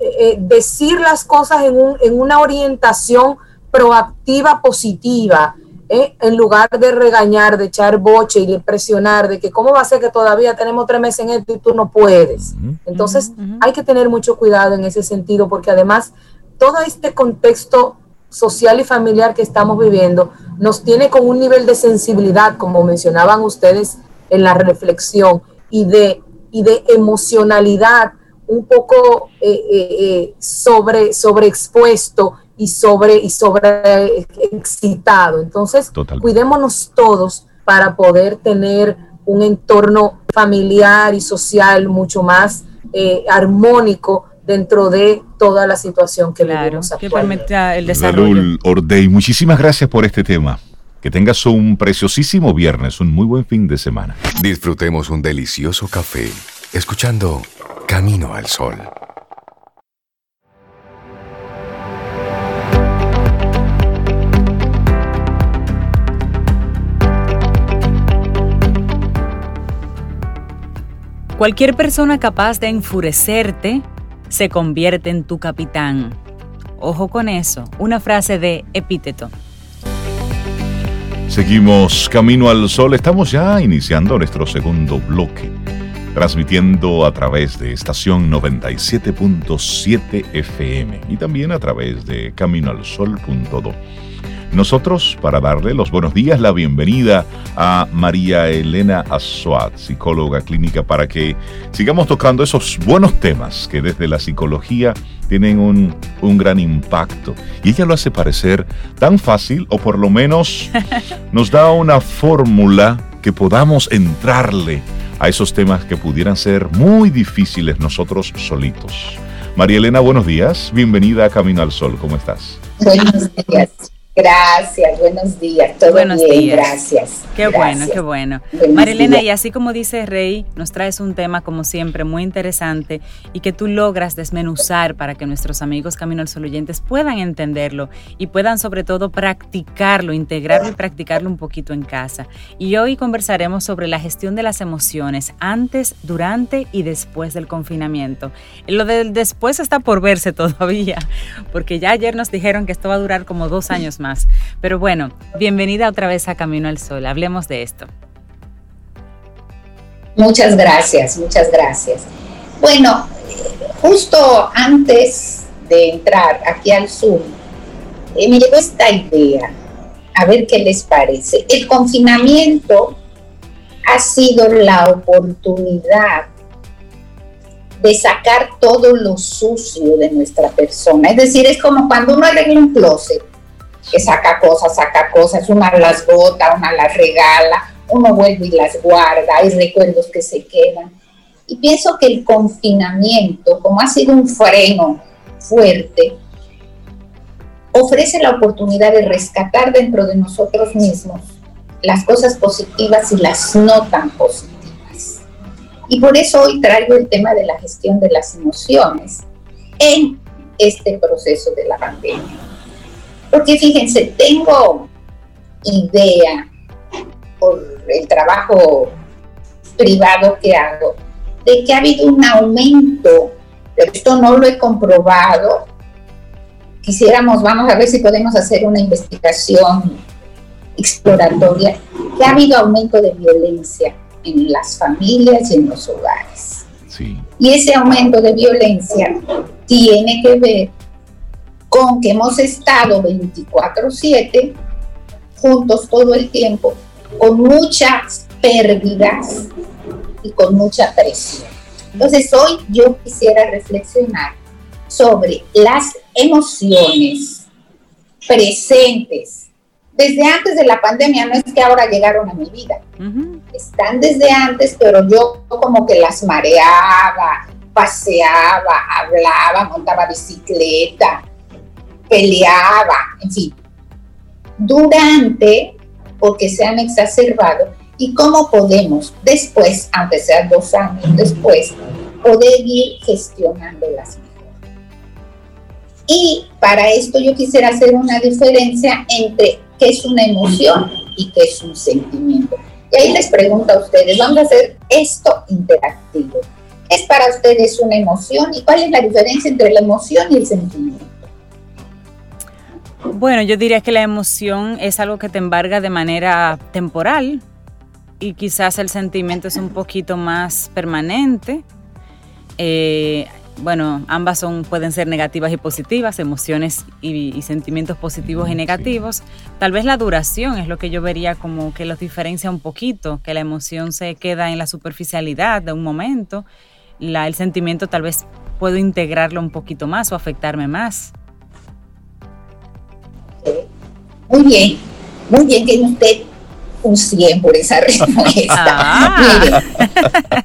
eh, decir las cosas en, en una orientación proactiva, positiva, ¿eh? en lugar de regañar, de echar boche y de presionar, de que cómo va a ser que todavía tenemos tres meses en esto y tú no puedes. Entonces hay que tener mucho cuidado en ese sentido, porque además todo este contexto social y familiar que estamos viviendo nos tiene con un nivel de sensibilidad, como mencionaban ustedes en la reflexión, y de, y de emocionalidad un poco eh, eh, sobre, sobreexpuesto y sobre, y sobre excitado. Entonces, cuidémonos todos para poder tener un entorno familiar y social mucho más eh, armónico dentro de toda la situación que vivimos que permita el desarrollo. Ordey, muchísimas gracias por este tema. Que tengas un preciosísimo viernes, un muy buen fin de semana. Disfrutemos un delicioso café escuchando Camino al Sol. Cualquier persona capaz de enfurecerte se convierte en tu capitán. Ojo con eso, una frase de epíteto. Seguimos camino al sol, estamos ya iniciando nuestro segundo bloque, transmitiendo a través de estación 97.7 FM y también a través de caminoalsol.do. Nosotros, para darle los buenos días, la bienvenida a María Elena Azuat, psicóloga clínica, para que sigamos tocando esos buenos temas que desde la psicología tienen un, un, gran impacto. Y ella lo hace parecer tan fácil, o por lo menos nos da una fórmula que podamos entrarle a esos temas que pudieran ser muy difíciles nosotros solitos. María Elena, buenos días. Bienvenida a Camino al Sol. ¿Cómo estás? Buenos días. Gracias, buenos días. Todo buenos bien, días. gracias. Qué bueno, qué bueno. Marilena, y así como dice Rey, nos traes un tema como siempre muy interesante y que tú logras desmenuzar para que nuestros amigos Camino al Sol oyentes puedan entenderlo y puedan sobre todo practicarlo, integrarlo y practicarlo un poquito en casa. Y hoy conversaremos sobre la gestión de las emociones antes, durante y después del confinamiento. Lo del después está por verse todavía, porque ya ayer nos dijeron que esto va a durar como dos años más. Pero bueno, bienvenida otra vez a Camino al Sol. Hablemos de esto. Muchas gracias, muchas gracias. Bueno, justo antes de entrar aquí al Zoom, eh, me llegó esta idea, a ver qué les parece. El confinamiento ha sido la oportunidad de sacar todo lo sucio de nuestra persona. Es decir, es como cuando uno arregla un closet que saca cosas, saca cosas, una las bota, una las regala, uno vuelve y las guarda, hay recuerdos que se quedan. Y pienso que el confinamiento, como ha sido un freno fuerte, ofrece la oportunidad de rescatar dentro de nosotros mismos las cosas positivas y las no tan positivas. Y por eso hoy traigo el tema de la gestión de las emociones en este proceso de la pandemia. Porque fíjense, tengo idea por el trabajo privado que hago, de que ha habido un aumento, pero esto no lo he comprobado, quisiéramos, vamos a ver si podemos hacer una investigación exploratoria, que ha habido aumento de violencia en las familias y en los hogares. Y ese aumento de violencia tiene que ver con que hemos estado 24/7 juntos todo el tiempo, con muchas pérdidas y con mucha presión. Entonces hoy yo quisiera reflexionar sobre las emociones presentes. Desde antes de la pandemia, no es que ahora llegaron a mi vida, están desde antes, pero yo como que las mareaba, paseaba, hablaba, montaba bicicleta, peleaba, en fin. Durante, porque se han exacerbado, y cómo podemos después, aunque sea dos años después, poder ir gestionándolas mejor. Y para esto yo quisiera hacer una diferencia entre qué es una emoción y qué es un sentimiento. Y ahí les pregunto a ustedes, vamos a hacer esto interactivo. ¿Qué es para ustedes una emoción y cuál es la diferencia entre la emoción y el sentimiento? Bueno, yo diría que la emoción es algo que te embarga de manera temporal y quizás el sentimiento es un poquito más permanente. Eh, bueno, ambas son, pueden ser negativas y positivas, emociones y, sentimientos positivos y negativos. Tal vez la duración es lo que yo vería como que los diferencia un poquito, que la emoción se queda en la superficialidad de un momento, la, el sentimiento tal vez puedo integrarlo un poquito más o afectarme más. Muy bien, muy bien, tiene usted un 100 por esa respuesta. Ah.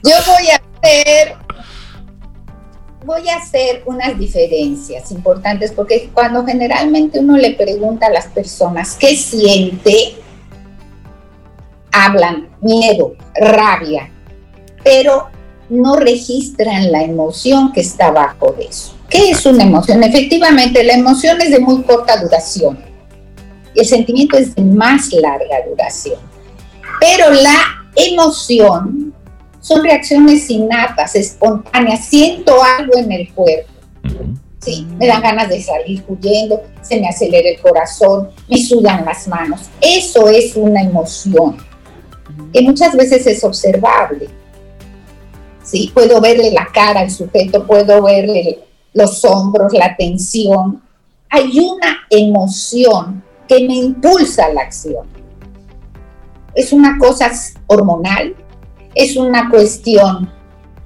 yo voy a hacer voy a hacer unas diferencias importantes porque cuando generalmente uno le pregunta a las personas qué siente, hablan miedo, rabia, pero no registran la emoción que está bajo de eso. ¿Qué es una emoción? Efectivamente, la emoción es de muy corta duración el sentimiento es de más larga duración. Pero la emoción son reacciones innatas, espontáneas. Siento algo en el cuerpo. Sí, me dan ganas de salir huyendo, se me acelera el corazón, me sudan las manos. Eso es una emoción que muchas veces es observable. Sí, puedo verle la cara al sujeto, puedo verle los hombros, la tensión. Hay una emoción que me impulsa a la acción. Es una cosa hormonal, es una cuestión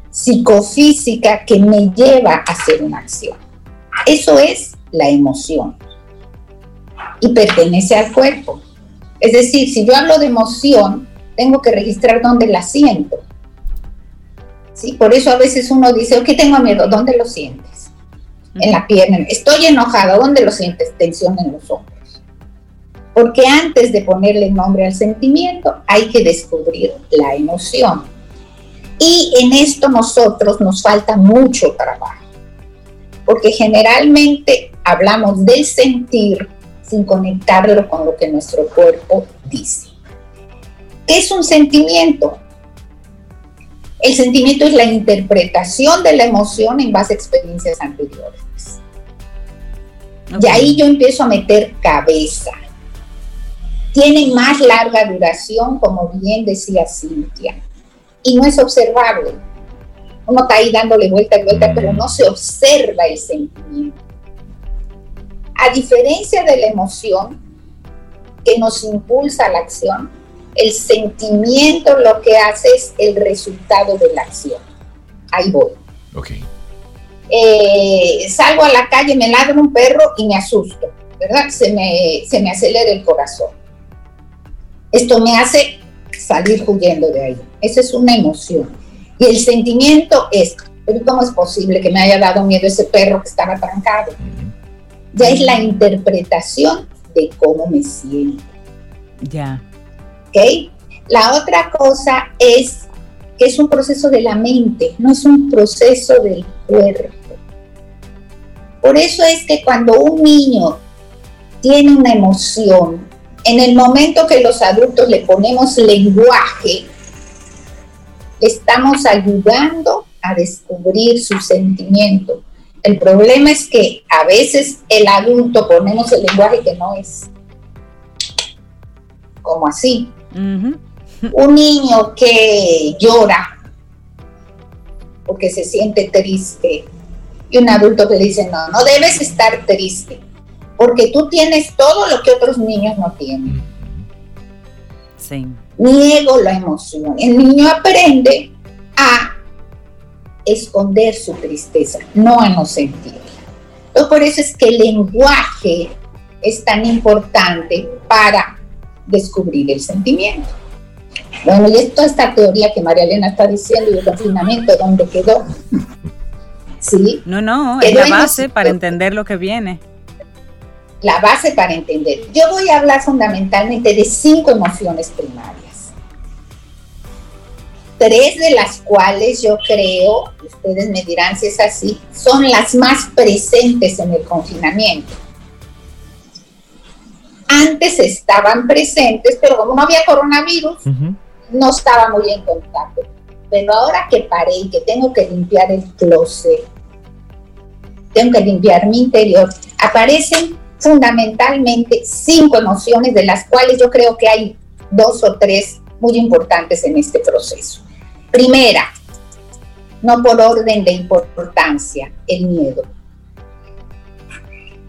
psicofísica que me lleva a hacer una acción. Eso es la emoción y pertenece al cuerpo. Es decir, si yo hablo de emoción, tengo que registrar dónde la siento. ¿Sí? Por eso a veces uno dice, ok, tengo miedo, ¿dónde lo sientes? En la pierna. Estoy enojado, ¿dónde lo sientes? Tensión en los hombros. Porque antes de ponerle nombre al sentimiento, hay que descubrir la emoción. Y en esto nosotros nos falta mucho trabajo. Porque generalmente hablamos del sentir sin conectarlo con lo que nuestro cuerpo dice. ¿Qué es un sentimiento? El sentimiento es la interpretación de la emoción en base a experiencias anteriores. Y ahí yo empiezo a meter cabeza, tienen más larga duración, como bien decía Cintia, y no es observable. Uno está ahí dándole vuelta y vuelta, pero no se observa el sentimiento. A diferencia de la emoción que nos impulsa a la acción, el sentimiento lo que hace es el resultado de la acción. Ahí voy. Okay. Eh, salgo a la calle, me ladra un perro y me asusto, ¿verdad? Se me, se me acelera el corazón. Esto me hace salir huyendo de ahí. Esa es una emoción. Y el sentimiento es, pero ¿cómo es posible que me haya dado miedo ese perro que estaba trancado? Ya es la interpretación de cómo me siento. Ya. ¿Ok? La otra cosa es que es un proceso de la mente, no es un proceso del cuerpo. Por eso es que cuando un niño tiene una emoción, en el momento que los adultos le ponemos lenguaje, estamos ayudando a descubrir su sentimiento. El problema es que a veces el adulto ponemos el lenguaje que no es como así. Un niño que llora porque se siente triste y un adulto que dice, no, no debes estar triste porque tú tienes todo lo que otros niños no tienen. Sí. Niego la emoción. El niño aprende a esconder su tristeza, no a no sentirla. Entonces, por eso es que el lenguaje es tan importante para descubrir el sentimiento. Bueno, y esto, esta teoría que María Elena está diciendo y el confinamiento, ¿dónde quedó? ¿Sí? No, no, es la base para entender lo que viene. La base para entender. Yo voy a hablar fundamentalmente de cinco emociones primarias. Tres de las cuales yo creo, ustedes me dirán si es así, son las más presentes en el confinamiento antes estaban presentes, pero como no había coronavirus, no estaba muy en contacto. Pero ahora que paré y que tengo que limpiar el closet, tengo que limpiar mi interior, aparecen fundamentalmente cinco emociones, de las cuales yo creo que hay dos o tres muy importantes en este proceso. Primera, no por orden de importancia, el miedo.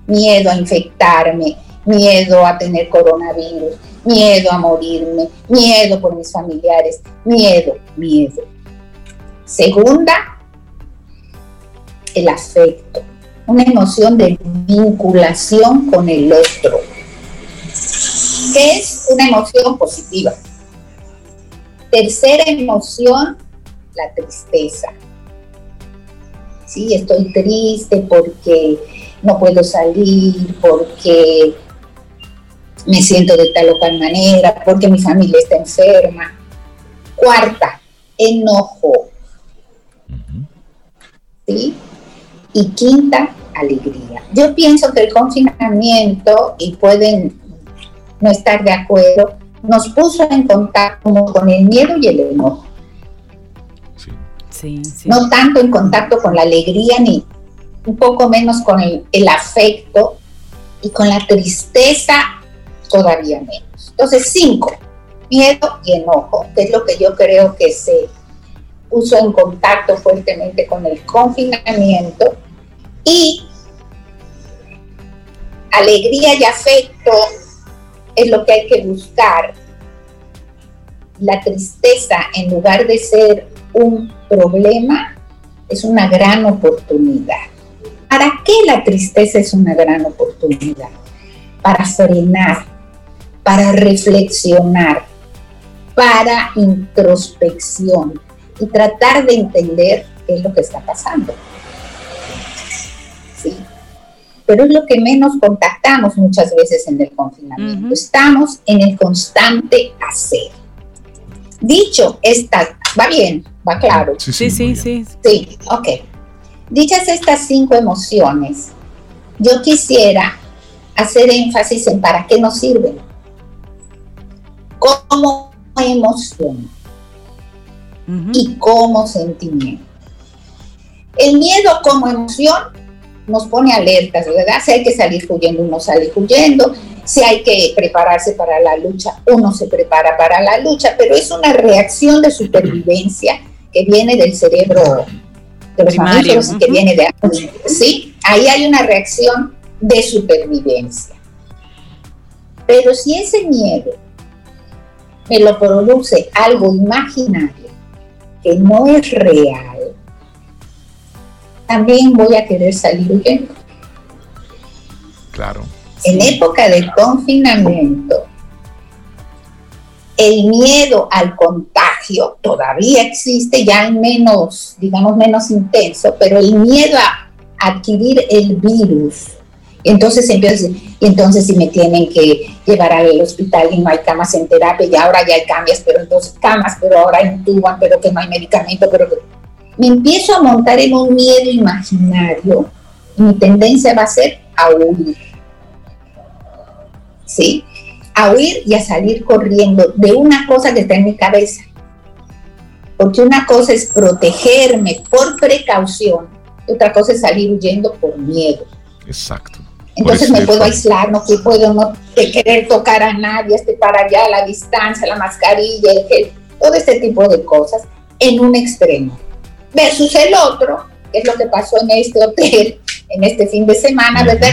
Miedo a infectarme, miedo a tener coronavirus, miedo a morirme, miedo por mis familiares, miedo, miedo. Segunda, el afecto, una emoción de vinculación con el otro, que es una emoción positiva. Tercera emoción, la tristeza. Sí, estoy triste porque no puedo salir, porque me siento de tal o cual manera, porque mi familia está enferma. Cuarta, enojo. ¿Sí? Y quinta, alegría. Yo pienso que el confinamiento, y pueden no estar de acuerdo, nos puso en contacto con el miedo y el enojo. Sí. Sí, No tanto en contacto con la alegría ni un poco menos con el, el afecto y con la tristeza todavía menos. Entonces, cinco, miedo y enojo, que es lo que yo creo que se puso en contacto fuertemente con el confinamiento y alegría y afecto es lo que hay que buscar. La tristeza, en lugar de ser un problema, es una gran oportunidad. ¿Para qué la tristeza es una gran oportunidad? Para frenar para reflexionar, para introspección y tratar de entender qué es lo que está pasando. Pero es lo que menos contactamos muchas veces en el confinamiento. Estamos en el constante hacer. Dicho esta, va bien, va claro. Sí, sí, sí. Sí, sí ok. Dichas estas cinco emociones, yo quisiera hacer énfasis en para qué nos sirven como emoción y como sentimiento. El miedo como emoción nos pone alertas, ¿verdad? Si hay que salir huyendo, uno sale huyendo. Si hay que prepararse para la lucha, uno se prepara para la lucha, pero es una reacción de supervivencia que viene del cerebro de los mamíferos y que viene de... ¿Sí? Ahí hay una reacción de supervivencia. Pero si ese miedo me lo produce algo imaginario que no es real, también voy a querer salir huyendo. Claro. En época de confinamiento, el miedo al contagio todavía existe, ya menos, digamos, menos intenso, pero el miedo a adquirir el virus entonces empieza y entonces si me tienen que llevar al hospital y no hay camas en terapia, y ahora ya hay cambios, pero entonces camas, pero ahora intuban, pero que no hay medicamento, pero que... Me empiezo a montar en un miedo imaginario mi tendencia va a ser a huir. ¿Sí? A huir y a salir corriendo de una cosa que está en mi cabeza. Porque una cosa es protegerme por precaución y otra cosa es salir huyendo por miedo. Exacto. Entonces me puedo aislar, no puedo no querer tocar a nadie, estar para allá, la distancia, la mascarilla, el todo este tipo de cosas en un extremo. Versus el otro, que es lo que pasó en este hotel, en este fin de semana, ¿verdad?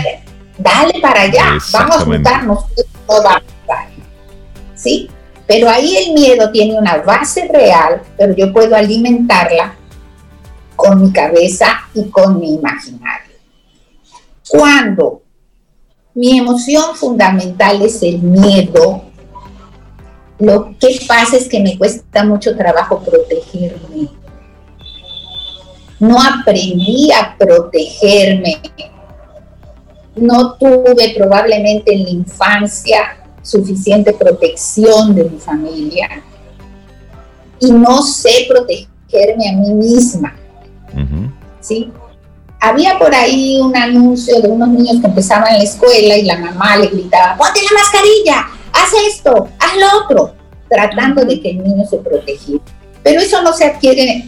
Dale para allá, vamos a juntarnos, no va a pasar. ¿Sí? Pero ahí el miedo tiene una base real, pero yo puedo alimentarla con mi cabeza y con mi imaginario. Cuando mi emoción fundamental es el miedo, lo que pasa es que me cuesta mucho trabajo protegerme. No aprendí a protegerme. No tuve probablemente en la infancia suficiente protección de mi familia. Y no sé protegerme a mí misma. ¿Sí? Había por ahí un anuncio de unos niños que empezaban en la escuela y la mamá le gritaba, ponte la mascarilla, haz esto, haz lo otro, tratando de que el niño se protegiera. Pero eso no se adquiere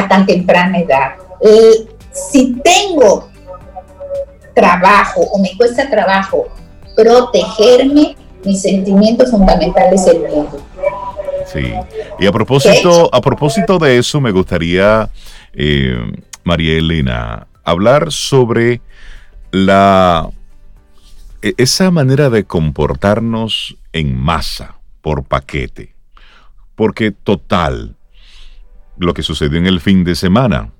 a tan temprana edad. Eh, si tengo trabajo o me cuesta trabajo protegerme, mi sentimiento fundamental es el miedo. Sí. Y a propósito, a propósito de eso, me gustaría, eh, María Elena, hablar sobre la e, esa manera de comportarnos en masa, por paquete. Porque total, lo que sucedió en el fin de semana,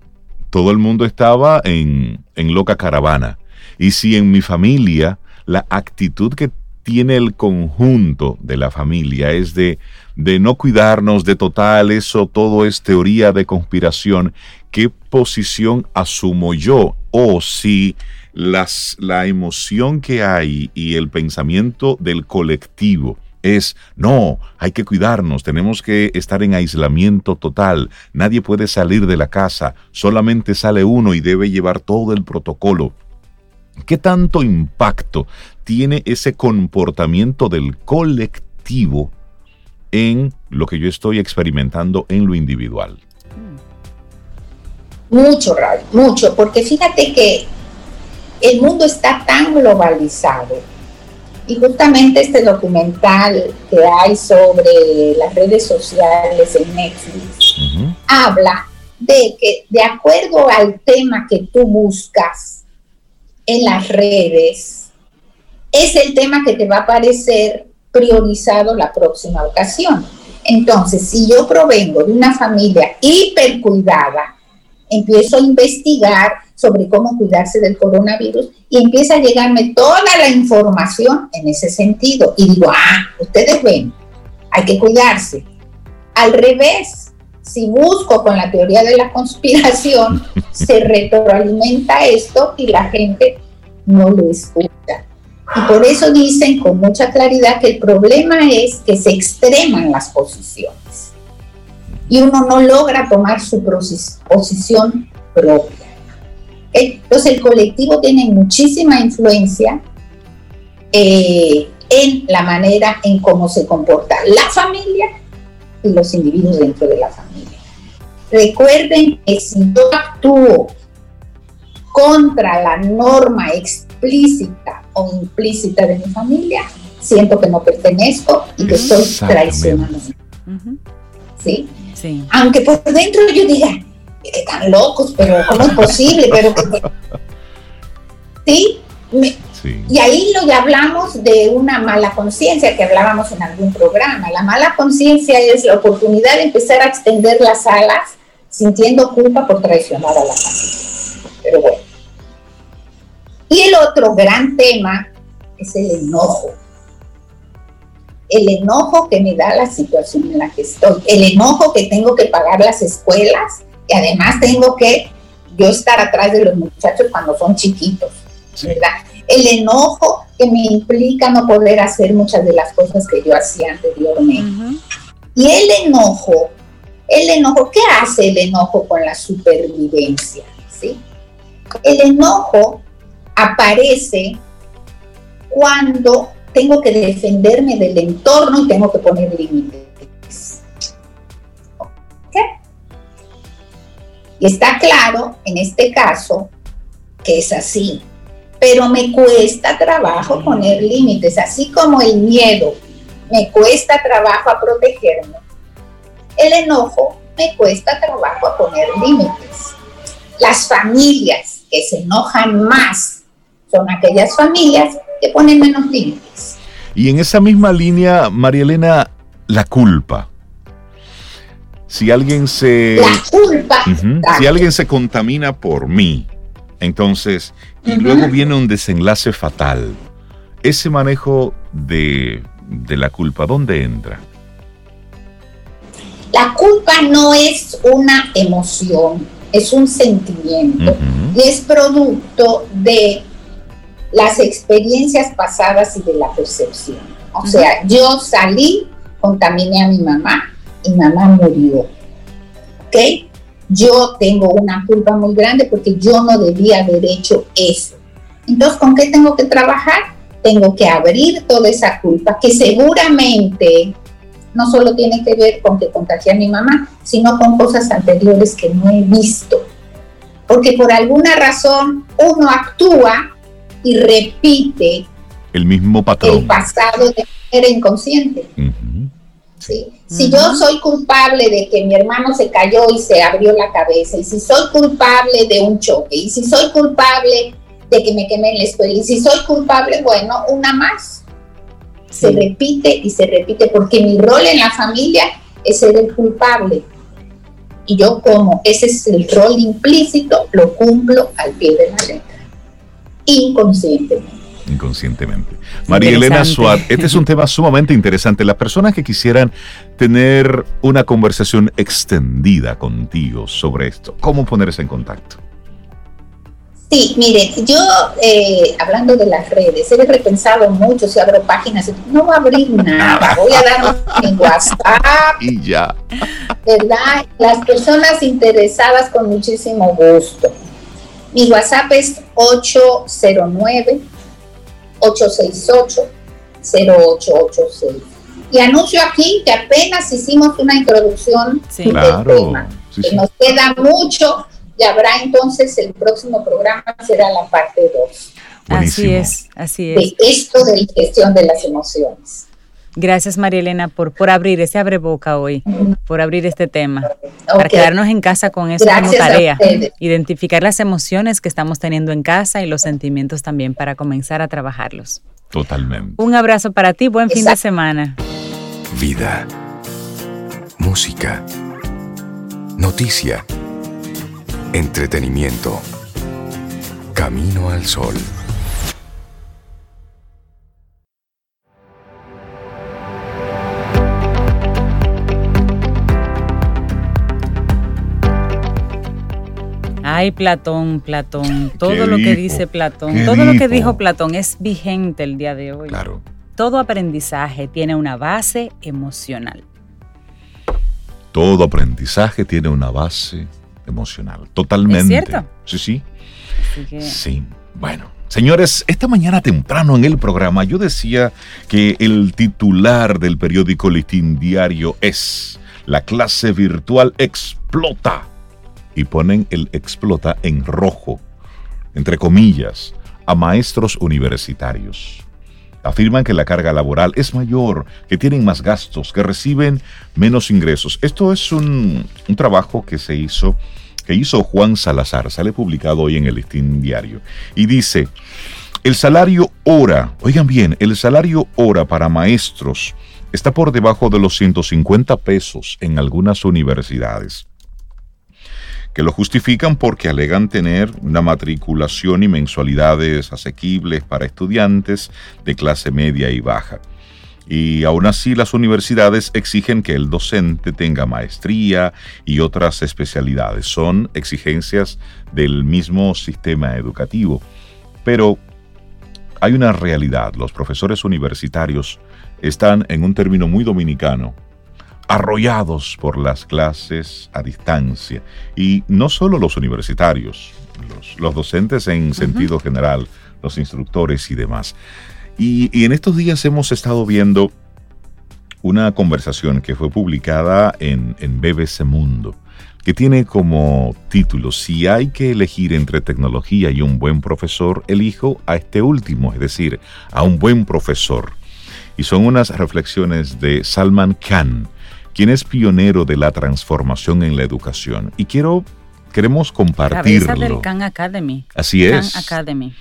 todo el mundo estaba en, en loca caravana. Y si en mi familia la actitud que tiene el conjunto de la familia es de, de no cuidarnos de total, eso todo es teoría de conspiración, ¿qué posición asumo yo? O si las, la emoción que hay y el pensamiento del colectivo es, no, hay que cuidarnos, tenemos que estar en aislamiento total, nadie puede salir de la casa, solamente sale uno y debe llevar todo el protocolo. ¿Qué tanto impacto tiene ese comportamiento del colectivo en lo que yo estoy experimentando en lo individual? Mucho, mucho, porque fíjate que el mundo está tan globalizado y justamente este documental que hay sobre las redes sociales en Netflix habla de que de acuerdo al tema que tú buscas en las redes, es el tema que te va a aparecer priorizado la próxima ocasión. Entonces, si yo provengo de una familia hipercuidada, empiezo a investigar sobre cómo cuidarse del coronavirus y empieza a llegarme toda la información en ese sentido. Y digo, ah, ustedes ven, hay que cuidarse. Al revés, si busco con la teoría de la conspiración, se retroalimenta esto y la gente no lo escucha. Y por eso dicen con mucha claridad que el problema es que se extreman las posiciones y uno no logra tomar su posición propia. Entonces el colectivo tiene muchísima influencia eh, en la manera en cómo se comporta la familia y los individuos dentro de la familia. Recuerden que si yo actúo contra la norma explícita o implícita de mi familia, siento que no pertenezco y que estoy traicionando. ¿Sí? Aunque por dentro yo diga, que están locos, pero ¿cómo es posible? Pero ¿Sí? Y ahí lo ya hablamos de una mala conciencia que hablábamos en algún programa. La mala conciencia es la oportunidad de empezar a extender las alas sintiendo culpa por traicionar a la familia. Pero bueno. Y el otro gran tema es el enojo el enojo que me da la situación en la que estoy, el enojo que tengo que pagar las escuelas y además tengo que yo estar atrás de los muchachos cuando son chiquitos, ¿verdad? El enojo que me implica no poder hacer muchas de las cosas que yo hacía anteriormente. Y el enojo, el enojo, ¿qué hace el enojo con la supervivencia? ¿sí? El enojo aparece cuando tengo que defenderme del entorno y tengo que poner límites. Y está claro, en este caso, que es así. Pero me cuesta trabajo poner límites, así como el miedo me cuesta trabajo a protegerme. El enojo me cuesta trabajo a poner límites. Las familias que se enojan más son aquellas familias que ponen menos límites. Y en esa misma línea, María Elena, la culpa. Si alguien se. La culpa. si alguien se contamina por mí, entonces, y luego viene un desenlace fatal. Ese manejo de, de la culpa, ¿dónde entra? La culpa no es una emoción, es un sentimiento y es producto de las experiencias pasadas y de la percepción. O sea, yo salí, contaminé a mi mamá y mamá murió. ¿Ok? Yo tengo una culpa muy grande porque yo no debía haber hecho eso. Entonces, ¿con qué tengo que trabajar? Tengo que abrir toda esa culpa que seguramente no solo tiene que ver con que contagié a mi mamá, sino con cosas anteriores que no he visto. Porque por alguna razón uno actúa y repite el mismo patrón. El pasado de manera inconsciente. Si yo soy culpable de que mi hermano se cayó y se abrió la cabeza, y si soy culpable de un choque, y si soy culpable de que me quemé en la escuela, y si soy culpable, bueno, una más. Se repite y se repite, porque mi rol en la familia es ser el culpable. Y yo como ese es el rol implícito, lo cumplo al pie de la letra inconscientemente. Inconscientemente. María Elena Suárez, este es un tema sumamente interesante. Las personas que quisieran tener una conversación extendida contigo sobre esto, ¿cómo ponerse en contacto? Sí, mire, yo eh, hablando de las redes, he repensado mucho si abro páginas, no voy a abrir nada, voy a dar mi WhatsApp. Y ya. ¿Verdad? Las personas interesadas con muchísimo gusto. Mi WhatsApp es 809-868-0886. Y anuncio aquí que apenas hicimos una introducción del tema, que nos queda mucho y habrá entonces el próximo programa será la parte 2. Así es, así es. De esto de la gestión de las emociones. Gracias, María Elena, por, por abrir ese abre boca hoy, por abrir este tema, para quedarnos en casa con eso como tarea. Identificar las emociones que estamos teniendo en casa y los sentimientos también para comenzar a trabajarlos. Totalmente. Un abrazo para ti, buen fin de semana. Vida, música, noticia, entretenimiento, camino al sol. Ay, Platón, Platón, todo lo que dice Platón, todo lo que dijo Platón es vigente el día de hoy. Claro. Todo aprendizaje tiene una base emocional. Todo aprendizaje tiene una base emocional, totalmente. ¿Es cierto? Sí, sí. Sí, bueno. Señores, esta mañana temprano en el programa yo decía que el titular del periódico Listín Diario es La clase virtual explota y ponen el explota en rojo, entre comillas, a maestros universitarios. Afirman que la carga laboral es mayor, que tienen más gastos, que reciben menos ingresos. Esto es un, trabajo que se hizo, que hizo Juan Salazar, sale publicado hoy en el Listín Diario, y dice, el salario hora, oigan bien, el salario hora para maestros está por debajo de los 150 pesos en algunas universidades que lo justifican porque alegan tener una matriculación y mensualidades asequibles para estudiantes de clase media y baja. Y aún así las universidades exigen que el docente tenga maestría y otras especialidades. Son exigencias del mismo sistema educativo. Pero hay una realidad. Los profesores universitarios están en un término muy dominicano arrollados por las clases a distancia. Y no solo los universitarios, los, docentes en sentido general, los instructores y demás. Y, en estos días hemos estado viendo una conversación que fue publicada en, en BBC Mundo, que tiene como título, si hay que elegir entre tecnología y un buen profesor, elijo a este último, es decir, a un buen profesor. Y son unas reflexiones de Salman Khan, quien es pionero de la transformación en la educación. Y quiero queremos compartirlo. Cabeza del Khan Academy. Así es. Khan Academy.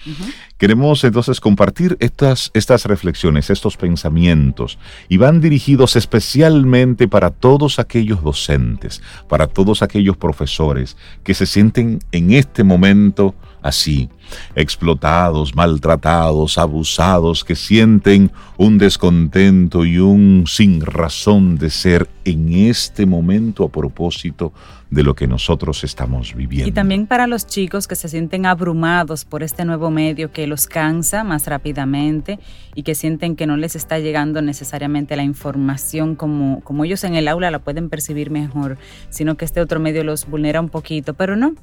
Queremos entonces compartir estas, estas reflexiones, estos pensamientos, y van dirigidos especialmente para todos aquellos docentes, para todos aquellos profesores que se sienten en este momento así, explotados, maltratados, abusados, que sienten un descontento y un sin razón de ser en este momento a propósito de lo que nosotros estamos viviendo. Y también para los chicos que se sienten abrumados por este nuevo medio que los cansa más rápidamente y que sienten que no les está llegando necesariamente la información como, como ellos en el aula la pueden percibir mejor, sino que este otro medio los vulnera un poquito, pero no.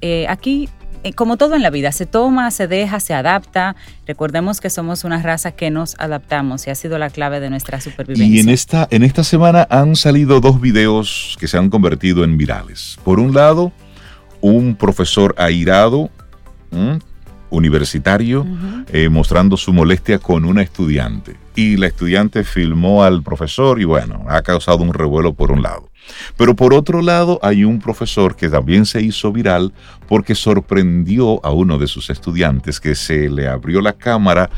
Eh, aquí como todo en la vida, se toma, se deja, se adapta. Recordemos que somos una raza que nos adaptamos y ha sido la clave de nuestra supervivencia. Y en esta, en esta semana han salido dos videos que se han convertido en virales. Por un lado, un profesor airado, universitario, eh, mostrando su molestia con una estudiante. Y la estudiante filmó al profesor y bueno, ha causado un revuelo por un lado. Pero por otro lado, hay un profesor que también se hizo viral porque sorprendió a uno de sus estudiantes que se le abrió la cámara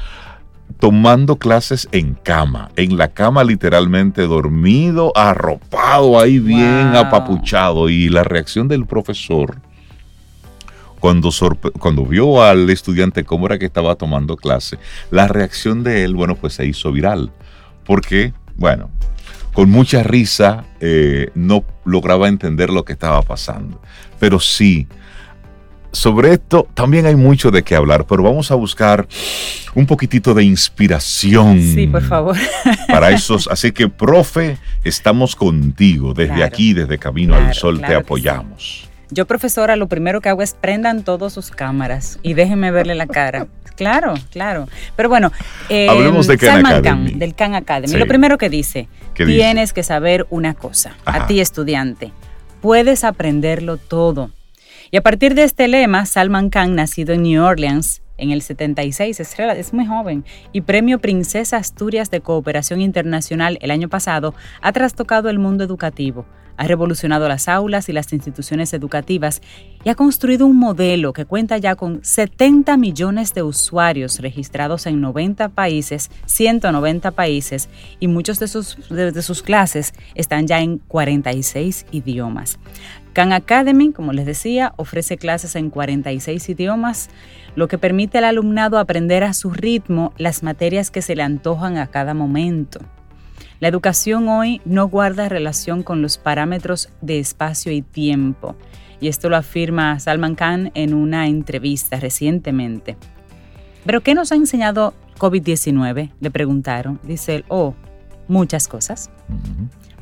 tomando clases en cama, en la cama literalmente dormido, arropado ahí bien apapuchado. Y la reacción del profesor cuando, cuando vio al estudiante cómo era que estaba tomando clase, la reacción de él, bueno, pues se hizo viral, porque, bueno, con mucha risa, eh, no lograba entender lo que estaba pasando. Pero sí, sobre esto también hay mucho de qué hablar, pero vamos a buscar un poquitito de inspiración. Sí, por favor. Para esos. Así que, profe, estamos contigo. Desde aquí, desde Camino al Sol, te apoyamos. Yo, profesora, lo primero que hago es prendan todas sus cámaras y déjenme verle la cara. Claro, claro. Pero bueno, eh, hablemos de Khan Academy. del Khan Academy. Lo primero que dice, tienes que saber una cosa, a ti estudiante, puedes aprenderlo todo. Y a partir de este lema, Salman Khan, nacido en New Orleans, en el 76, es, es, muy joven, y Premio Princesa Asturias de Cooperación Internacional el año pasado, ha trastocado el mundo educativo, ha revolucionado las aulas y las instituciones educativas y ha construido un modelo que cuenta ya con 70 millones de usuarios registrados en 90 países, 190 países, y muchos de sus, clases están ya en 46 idiomas. Khan Academy, como les decía, ofrece clases en 46 idiomas, lo que permite al alumnado aprender a su ritmo las materias que se le antojan a cada momento. La educación hoy no guarda relación con los parámetros de espacio y tiempo, y esto lo afirma Salman Khan en una entrevista recientemente. ¿Pero qué nos ha enseñado COVID-19? Le preguntaron. Dice él, oh, muchas cosas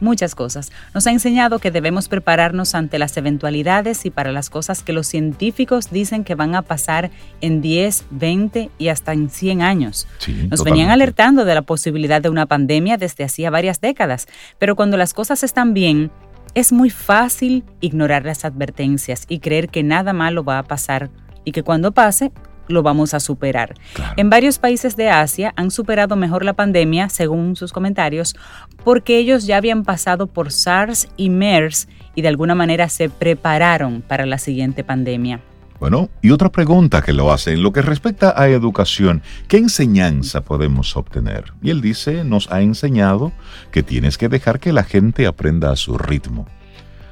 muchas cosas. Nos ha enseñado que debemos prepararnos ante las eventualidades y para las cosas que los científicos dicen que van a pasar en 10, 20 y hasta en 100 años. Nos venían alertando de la posibilidad de una pandemia desde hacía varias décadas, pero cuando las cosas están bien, es muy fácil ignorar las advertencias y creer que nada malo va a pasar y que cuando pase lo vamos a superar. En varios países de Asia han superado mejor la pandemia, según sus comentarios, porque ellos ya habían pasado por SARS y MERS y de alguna manera se prepararon para la siguiente pandemia. Bueno, y otra pregunta que lo hace en lo que respecta a educación, ¿qué enseñanza podemos obtener? Y él dice, nos ha enseñado que tienes que dejar que la gente aprenda a su ritmo.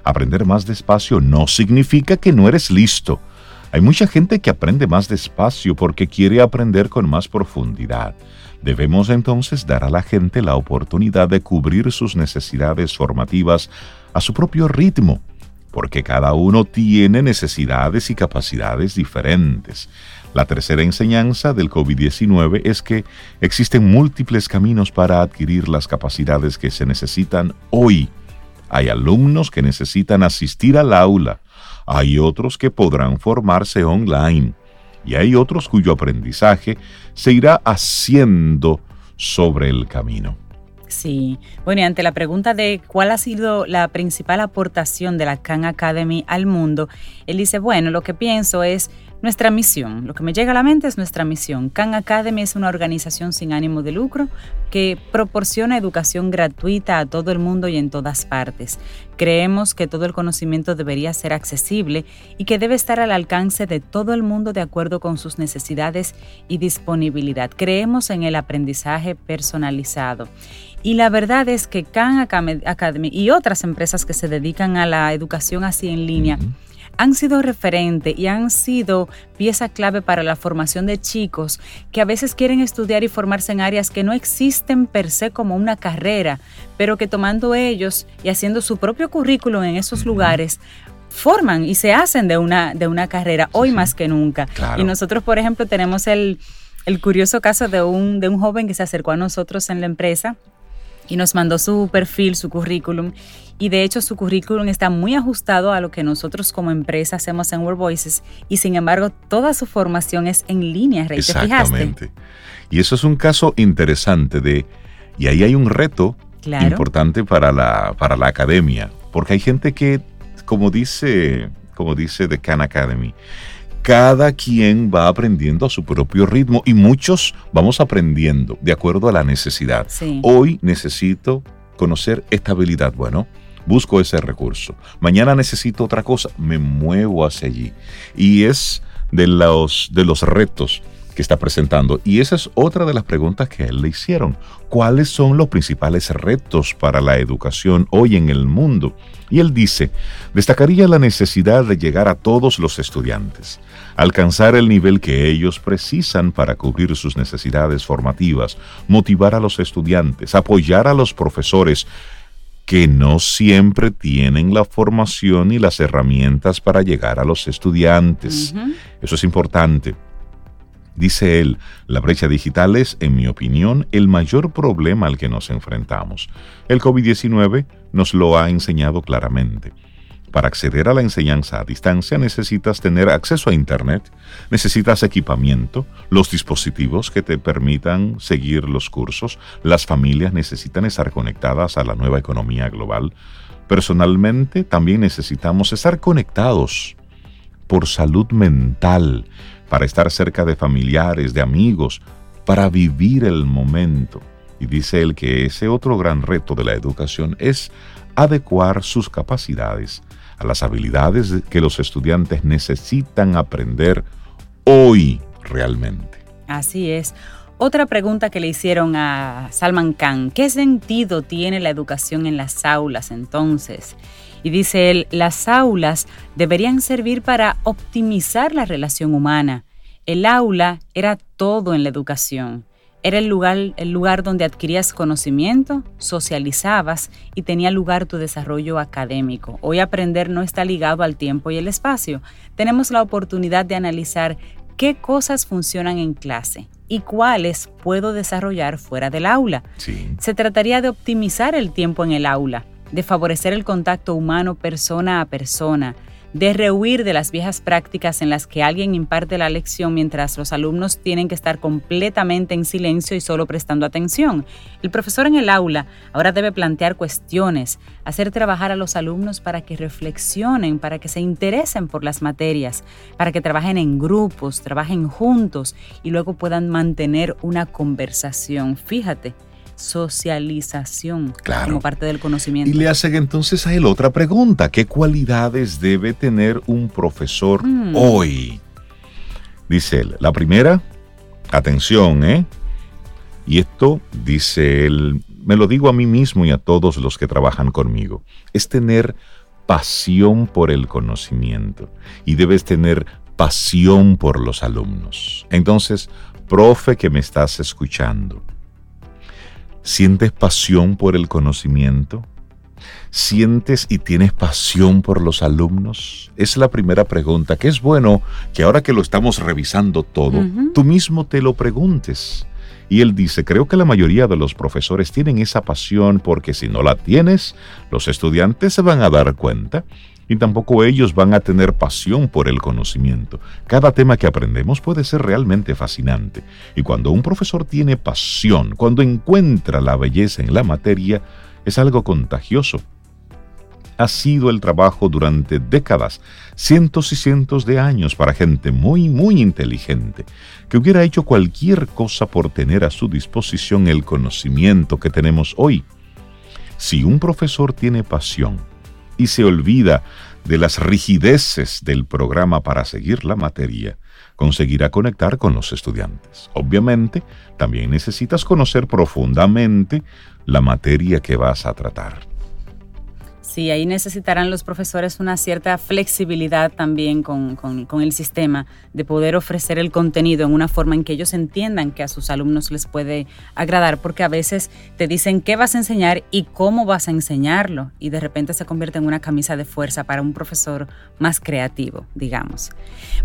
Aprender más despacio no significa que no eres listo hay mucha gente que aprende más despacio porque quiere aprender con más profundidad. Debemos entonces dar a la gente la oportunidad de cubrir sus necesidades formativas a su propio ritmo, porque cada uno tiene necesidades y capacidades diferentes. La tercera enseñanza del COVID-19 es que existen múltiples caminos para adquirir las capacidades que se necesitan hoy. Hay alumnos que necesitan asistir al aula, hay otros que podrán formarse online y hay otros cuyo aprendizaje se irá haciendo sobre el camino. Sí, bueno, y ante la pregunta de cuál ha sido la principal aportación de la Khan Academy al mundo, él dice, bueno, lo que pienso es nuestra misión, lo que me llega a la mente es nuestra misión. Khan Academy es una organización sin ánimo de lucro que proporciona educación gratuita a todo el mundo y en todas partes. Creemos que todo el conocimiento debería ser accesible y que debe estar al alcance de todo el mundo de acuerdo con sus necesidades y disponibilidad. Creemos en el aprendizaje personalizado. Y la verdad es que Khan Academy y otras empresas que se dedican a la educación así en línea, han sido referente y han sido pieza clave para la formación de chicos que a veces quieren estudiar y formarse en áreas que no existen per se como una carrera, pero que tomando ellos y haciendo su propio currículum en esos lugares, forman y se hacen de una, de una carrera hoy más que nunca. Y nosotros, por ejemplo, tenemos el, el curioso caso de un, de un joven que se acercó a nosotros en la empresa y nos mandó su perfil, su currículum. Y de hecho su currículum está muy ajustado a lo que nosotros como empresa hacemos en World Voices y sin embargo toda su formación es en línea, Rey, Exactamente. Y eso es un caso interesante de, y ahí hay un reto importante para la, para la academia, porque hay gente que, como dice, como dice The Khan Academy, cada quien va aprendiendo a su propio ritmo y muchos vamos aprendiendo de acuerdo a la necesidad. Hoy necesito conocer estabilidad. Bueno, busco ese recurso. Mañana necesito otra cosa, me muevo hacia allí. Y es de los, de los retos que está presentando. Y esa es otra de las preguntas que él le hicieron. ¿Cuáles son los principales retos para la educación hoy en el mundo? Y él dice, destacaría la necesidad de llegar a todos los estudiantes, alcanzar el nivel que ellos precisan para cubrir sus necesidades formativas, motivar a los estudiantes, apoyar a los profesores, que no siempre tienen la formación y las herramientas para llegar a los estudiantes. Eso es importante. Dice él, la brecha digital es, en mi opinión, el mayor problema al que nos enfrentamos. El COVID-19 nos lo ha enseñado claramente. Para acceder a la enseñanza a distancia necesitas tener acceso a Internet, necesitas equipamiento, los dispositivos que te permitan seguir los cursos, las familias necesitan estar conectadas a la nueva economía global. Personalmente también necesitamos estar conectados por salud mental para estar cerca de familiares, de amigos, para vivir el momento. Y dice él que ese otro gran reto de la educación es adecuar sus capacidades a las habilidades que los estudiantes necesitan aprender hoy realmente. Así es. Otra pregunta que le hicieron a Salman Khan, ¿qué sentido tiene la educación en las aulas entonces? Y dice él, las aulas deberían servir para optimizar la relación humana. El aula era todo en la educación. Era el lugar, el lugar donde adquirías conocimiento, socializabas y tenía lugar tu desarrollo académico. Hoy aprender no está ligado al tiempo y el espacio. Tenemos la oportunidad de analizar qué cosas funcionan en clase y cuáles puedo desarrollar fuera del aula. Se trataría de optimizar el tiempo en el aula, de favorecer el contacto humano persona a persona, de rehuir de las viejas prácticas en las que alguien imparte la lección mientras los alumnos tienen que estar completamente en silencio y solo prestando atención. El profesor en el aula ahora debe plantear cuestiones, hacer trabajar a los alumnos para que reflexionen, para que se interesen por las materias, para que trabajen en grupos, trabajen juntos y luego puedan mantener una conversación. Fíjate socialización como parte del conocimiento. Y le hacen entonces a él otra pregunta, ¿qué cualidades debe tener un profesor mm. hoy? Dice él, la primera, atención, ¿eh? Y esto, dice él, me lo digo a mí mismo y a todos los que trabajan conmigo, es tener pasión por el conocimiento y debes tener pasión por los alumnos. Entonces, profe que me estás escuchando, ¿Sientes pasión por el conocimiento? ¿Sientes y tienes pasión por los alumnos? Es la primera pregunta, que es bueno que ahora que lo estamos revisando todo, tú mismo te lo preguntes. Y él dice, creo que la mayoría de los profesores tienen esa pasión porque si no la tienes, los estudiantes se van a dar cuenta y tampoco ellos van a tener pasión por el conocimiento. Cada tema que aprendemos puede ser realmente fascinante y cuando un profesor tiene pasión, cuando encuentra la belleza en la materia, es algo contagioso. Ha sido el trabajo durante décadas, cientos y cientos de años para gente muy, muy inteligente, que hubiera hecho cualquier cosa por tener a su disposición el conocimiento que tenemos hoy. Si un profesor tiene pasión y se olvida de las rigideces del programa para seguir la materia, conseguirá conectar con los estudiantes. Obviamente, también necesitas conocer profundamente la materia que vas a tratar. Sí, ahí necesitarán los profesores una cierta flexibilidad también con, el sistema de poder ofrecer el contenido en una forma en que ellos entiendan que a sus alumnos les puede agradar, porque a veces te dicen qué vas a enseñar y cómo vas a enseñarlo, y de repente se convierte en una camisa de fuerza para un profesor más creativo, digamos.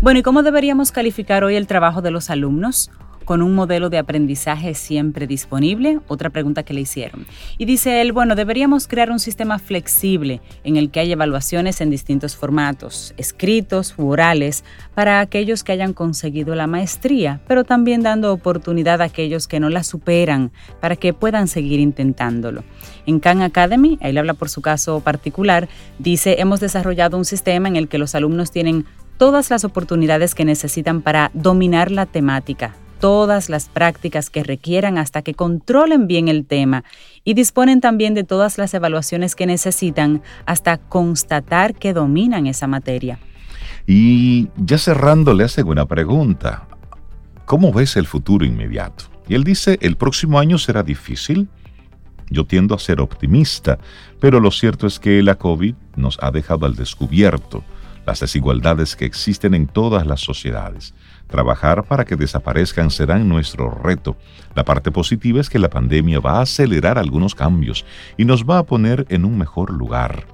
Bueno, ¿y cómo deberíamos calificar hoy el trabajo de los alumnos? Con un modelo de aprendizaje siempre disponible? Otra pregunta que le hicieron. Y dice él, bueno, deberíamos crear un sistema flexible en el que haya evaluaciones en distintos formatos, escritos u orales, para aquellos que hayan conseguido la maestría, pero también dando oportunidad a aquellos que no la superan para que puedan seguir intentándolo. En Khan Academy, él habla por su caso particular, dice, hemos desarrollado un sistema en el que los alumnos tienen todas las oportunidades que necesitan para dominar la temática, todas las prácticas que requieran hasta que controlen bien el tema y disponen también de todas las evaluaciones que necesitan hasta constatar que dominan esa materia. Y ya cerrando, le hace una pregunta. ¿Cómo ves el futuro inmediato? Y él dice, el próximo año será difícil. Yo tiendo a ser optimista, pero lo cierto es que la COVID nos ha dejado al descubierto las desigualdades que existen en todas las sociedades. Trabajar para que desaparezcan será nuestro reto. La parte positiva es que la pandemia va a acelerar algunos cambios y nos va a poner en un mejor lugar.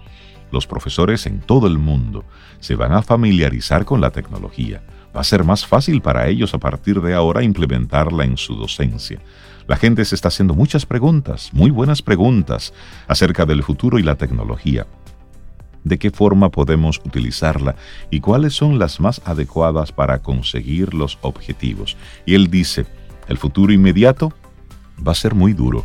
Los profesores en todo el mundo se van a familiarizar con la tecnología. Va a ser más fácil para ellos a partir de ahora implementarla en su docencia. La gente se está haciendo muchas preguntas, muy buenas preguntas, acerca del futuro y la tecnología de qué forma podemos utilizarla y cuáles son las más adecuadas para conseguir los objetivos. Y él dice, el futuro inmediato va a ser muy duro,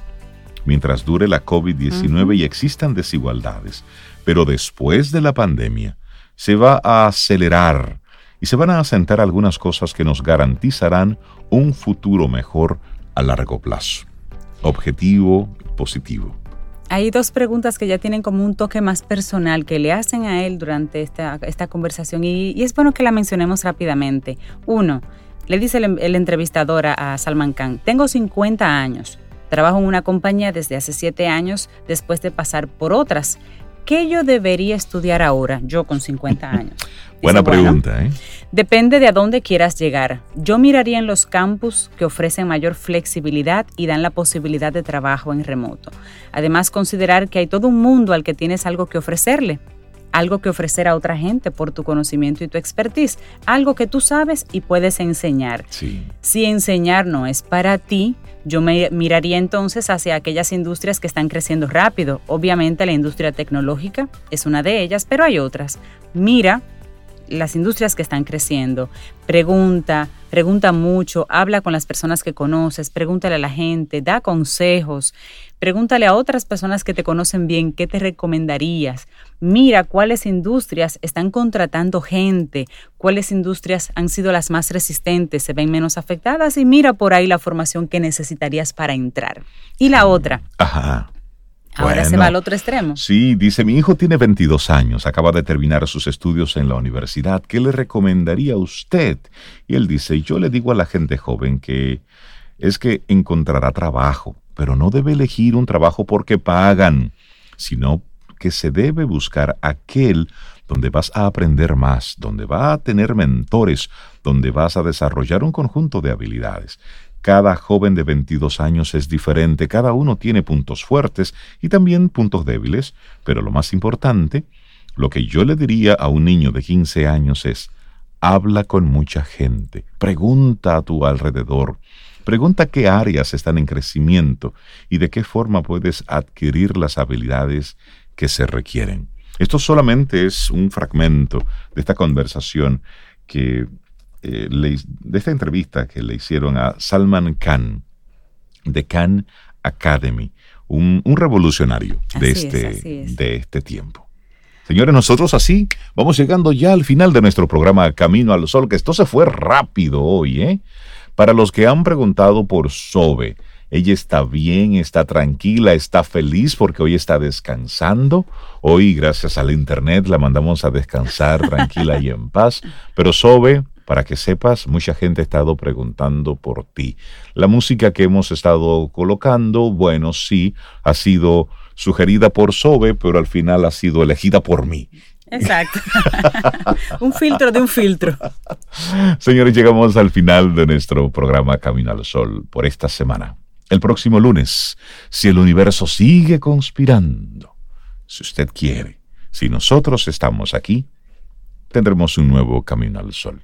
mientras dure la COVID-19 y existan desigualdades, pero después de la pandemia se va a acelerar y se van a asentar algunas cosas que nos garantizarán un futuro mejor a largo plazo. Objetivo positivo. Hay dos preguntas que ya tienen como un toque más personal que le hacen a él durante esta, esta conversación y, es bueno que la mencionemos rápidamente. Uno, le dice el, el entrevistador a, Salman Khan, tengo 50 años, trabajo en una compañía desde hace 7 años después de pasar por otras. ¿Qué yo debería estudiar ahora, yo con 50 años? Buena pregunta, ¿eh? Depende de a dónde quieras llegar. Yo miraría en los campus que ofrecen mayor flexibilidad y dan la posibilidad de trabajo en remoto. Además, considerar que hay todo un mundo al que tienes algo que ofrecerle, algo que ofrecer a otra gente por tu conocimiento y tu expertise, algo que tú sabes y puedes enseñar. Si enseñar no es para ti, yo me miraría entonces hacia aquellas industrias que están creciendo rápido. Obviamente la industria tecnológica es una de ellas, pero hay otras. Mira las industrias que están creciendo. Pregunta, pregunta mucho, habla con las personas que conoces, pregúntale a la gente, da consejos, pregúntale a otras personas que te conocen bien qué te recomendarías. Mira cuáles industrias están contratando gente, cuáles industrias han sido las más resistentes, se ven menos afectadas y mira por ahí la formación que necesitarías para entrar. Y la otra. Ajá Ahora se va al otro extremo. Sí, dice, mi hijo tiene 22 años, acaba de terminar sus estudios en la universidad. ¿Qué le recomendaría a usted? Y él dice, yo le digo a la gente joven que es que encontrará trabajo, pero no debe elegir un trabajo porque pagan, sino que se debe buscar aquel donde vas a aprender más, donde va a tener mentores, donde vas a desarrollar un conjunto de habilidades. Cada joven de 22 años es diferente, cada uno tiene puntos fuertes y también puntos débiles, pero lo más importante, lo que yo le diría a un niño de 15 años es, habla con mucha gente, pregunta a tu alrededor, pregunta qué áreas están en crecimiento y de qué forma puedes adquirir las habilidades que se requieren. Esto solamente es un fragmento de esta conversación que eh, de esta entrevista que le hicieron a Salman Khan de Khan Academy, un, revolucionario de este, de este tiempo. Señores, nosotros así vamos llegando ya al final de nuestro programa Camino al Sol, que esto se fue rápido hoy, ¿eh? Para los que han preguntado por Sobe, ella está bien, está tranquila, está feliz porque hoy está descansando. Hoy, gracias al Internet, la mandamos a descansar tranquila y en paz. Pero Sobe, para que sepas, mucha gente ha estado preguntando por ti. La música que hemos estado colocando, bueno, sí, ha sido sugerida por Sobe, pero al final ha sido elegida por mí. Exacto. un filtro de un filtro. Señores, llegamos al final de nuestro programa Camino al Sol por esta semana el próximo lunes, si el universo sigue conspirando, si usted quiere, si nosotros estamos aquí, tendremos un nuevo camino al sol.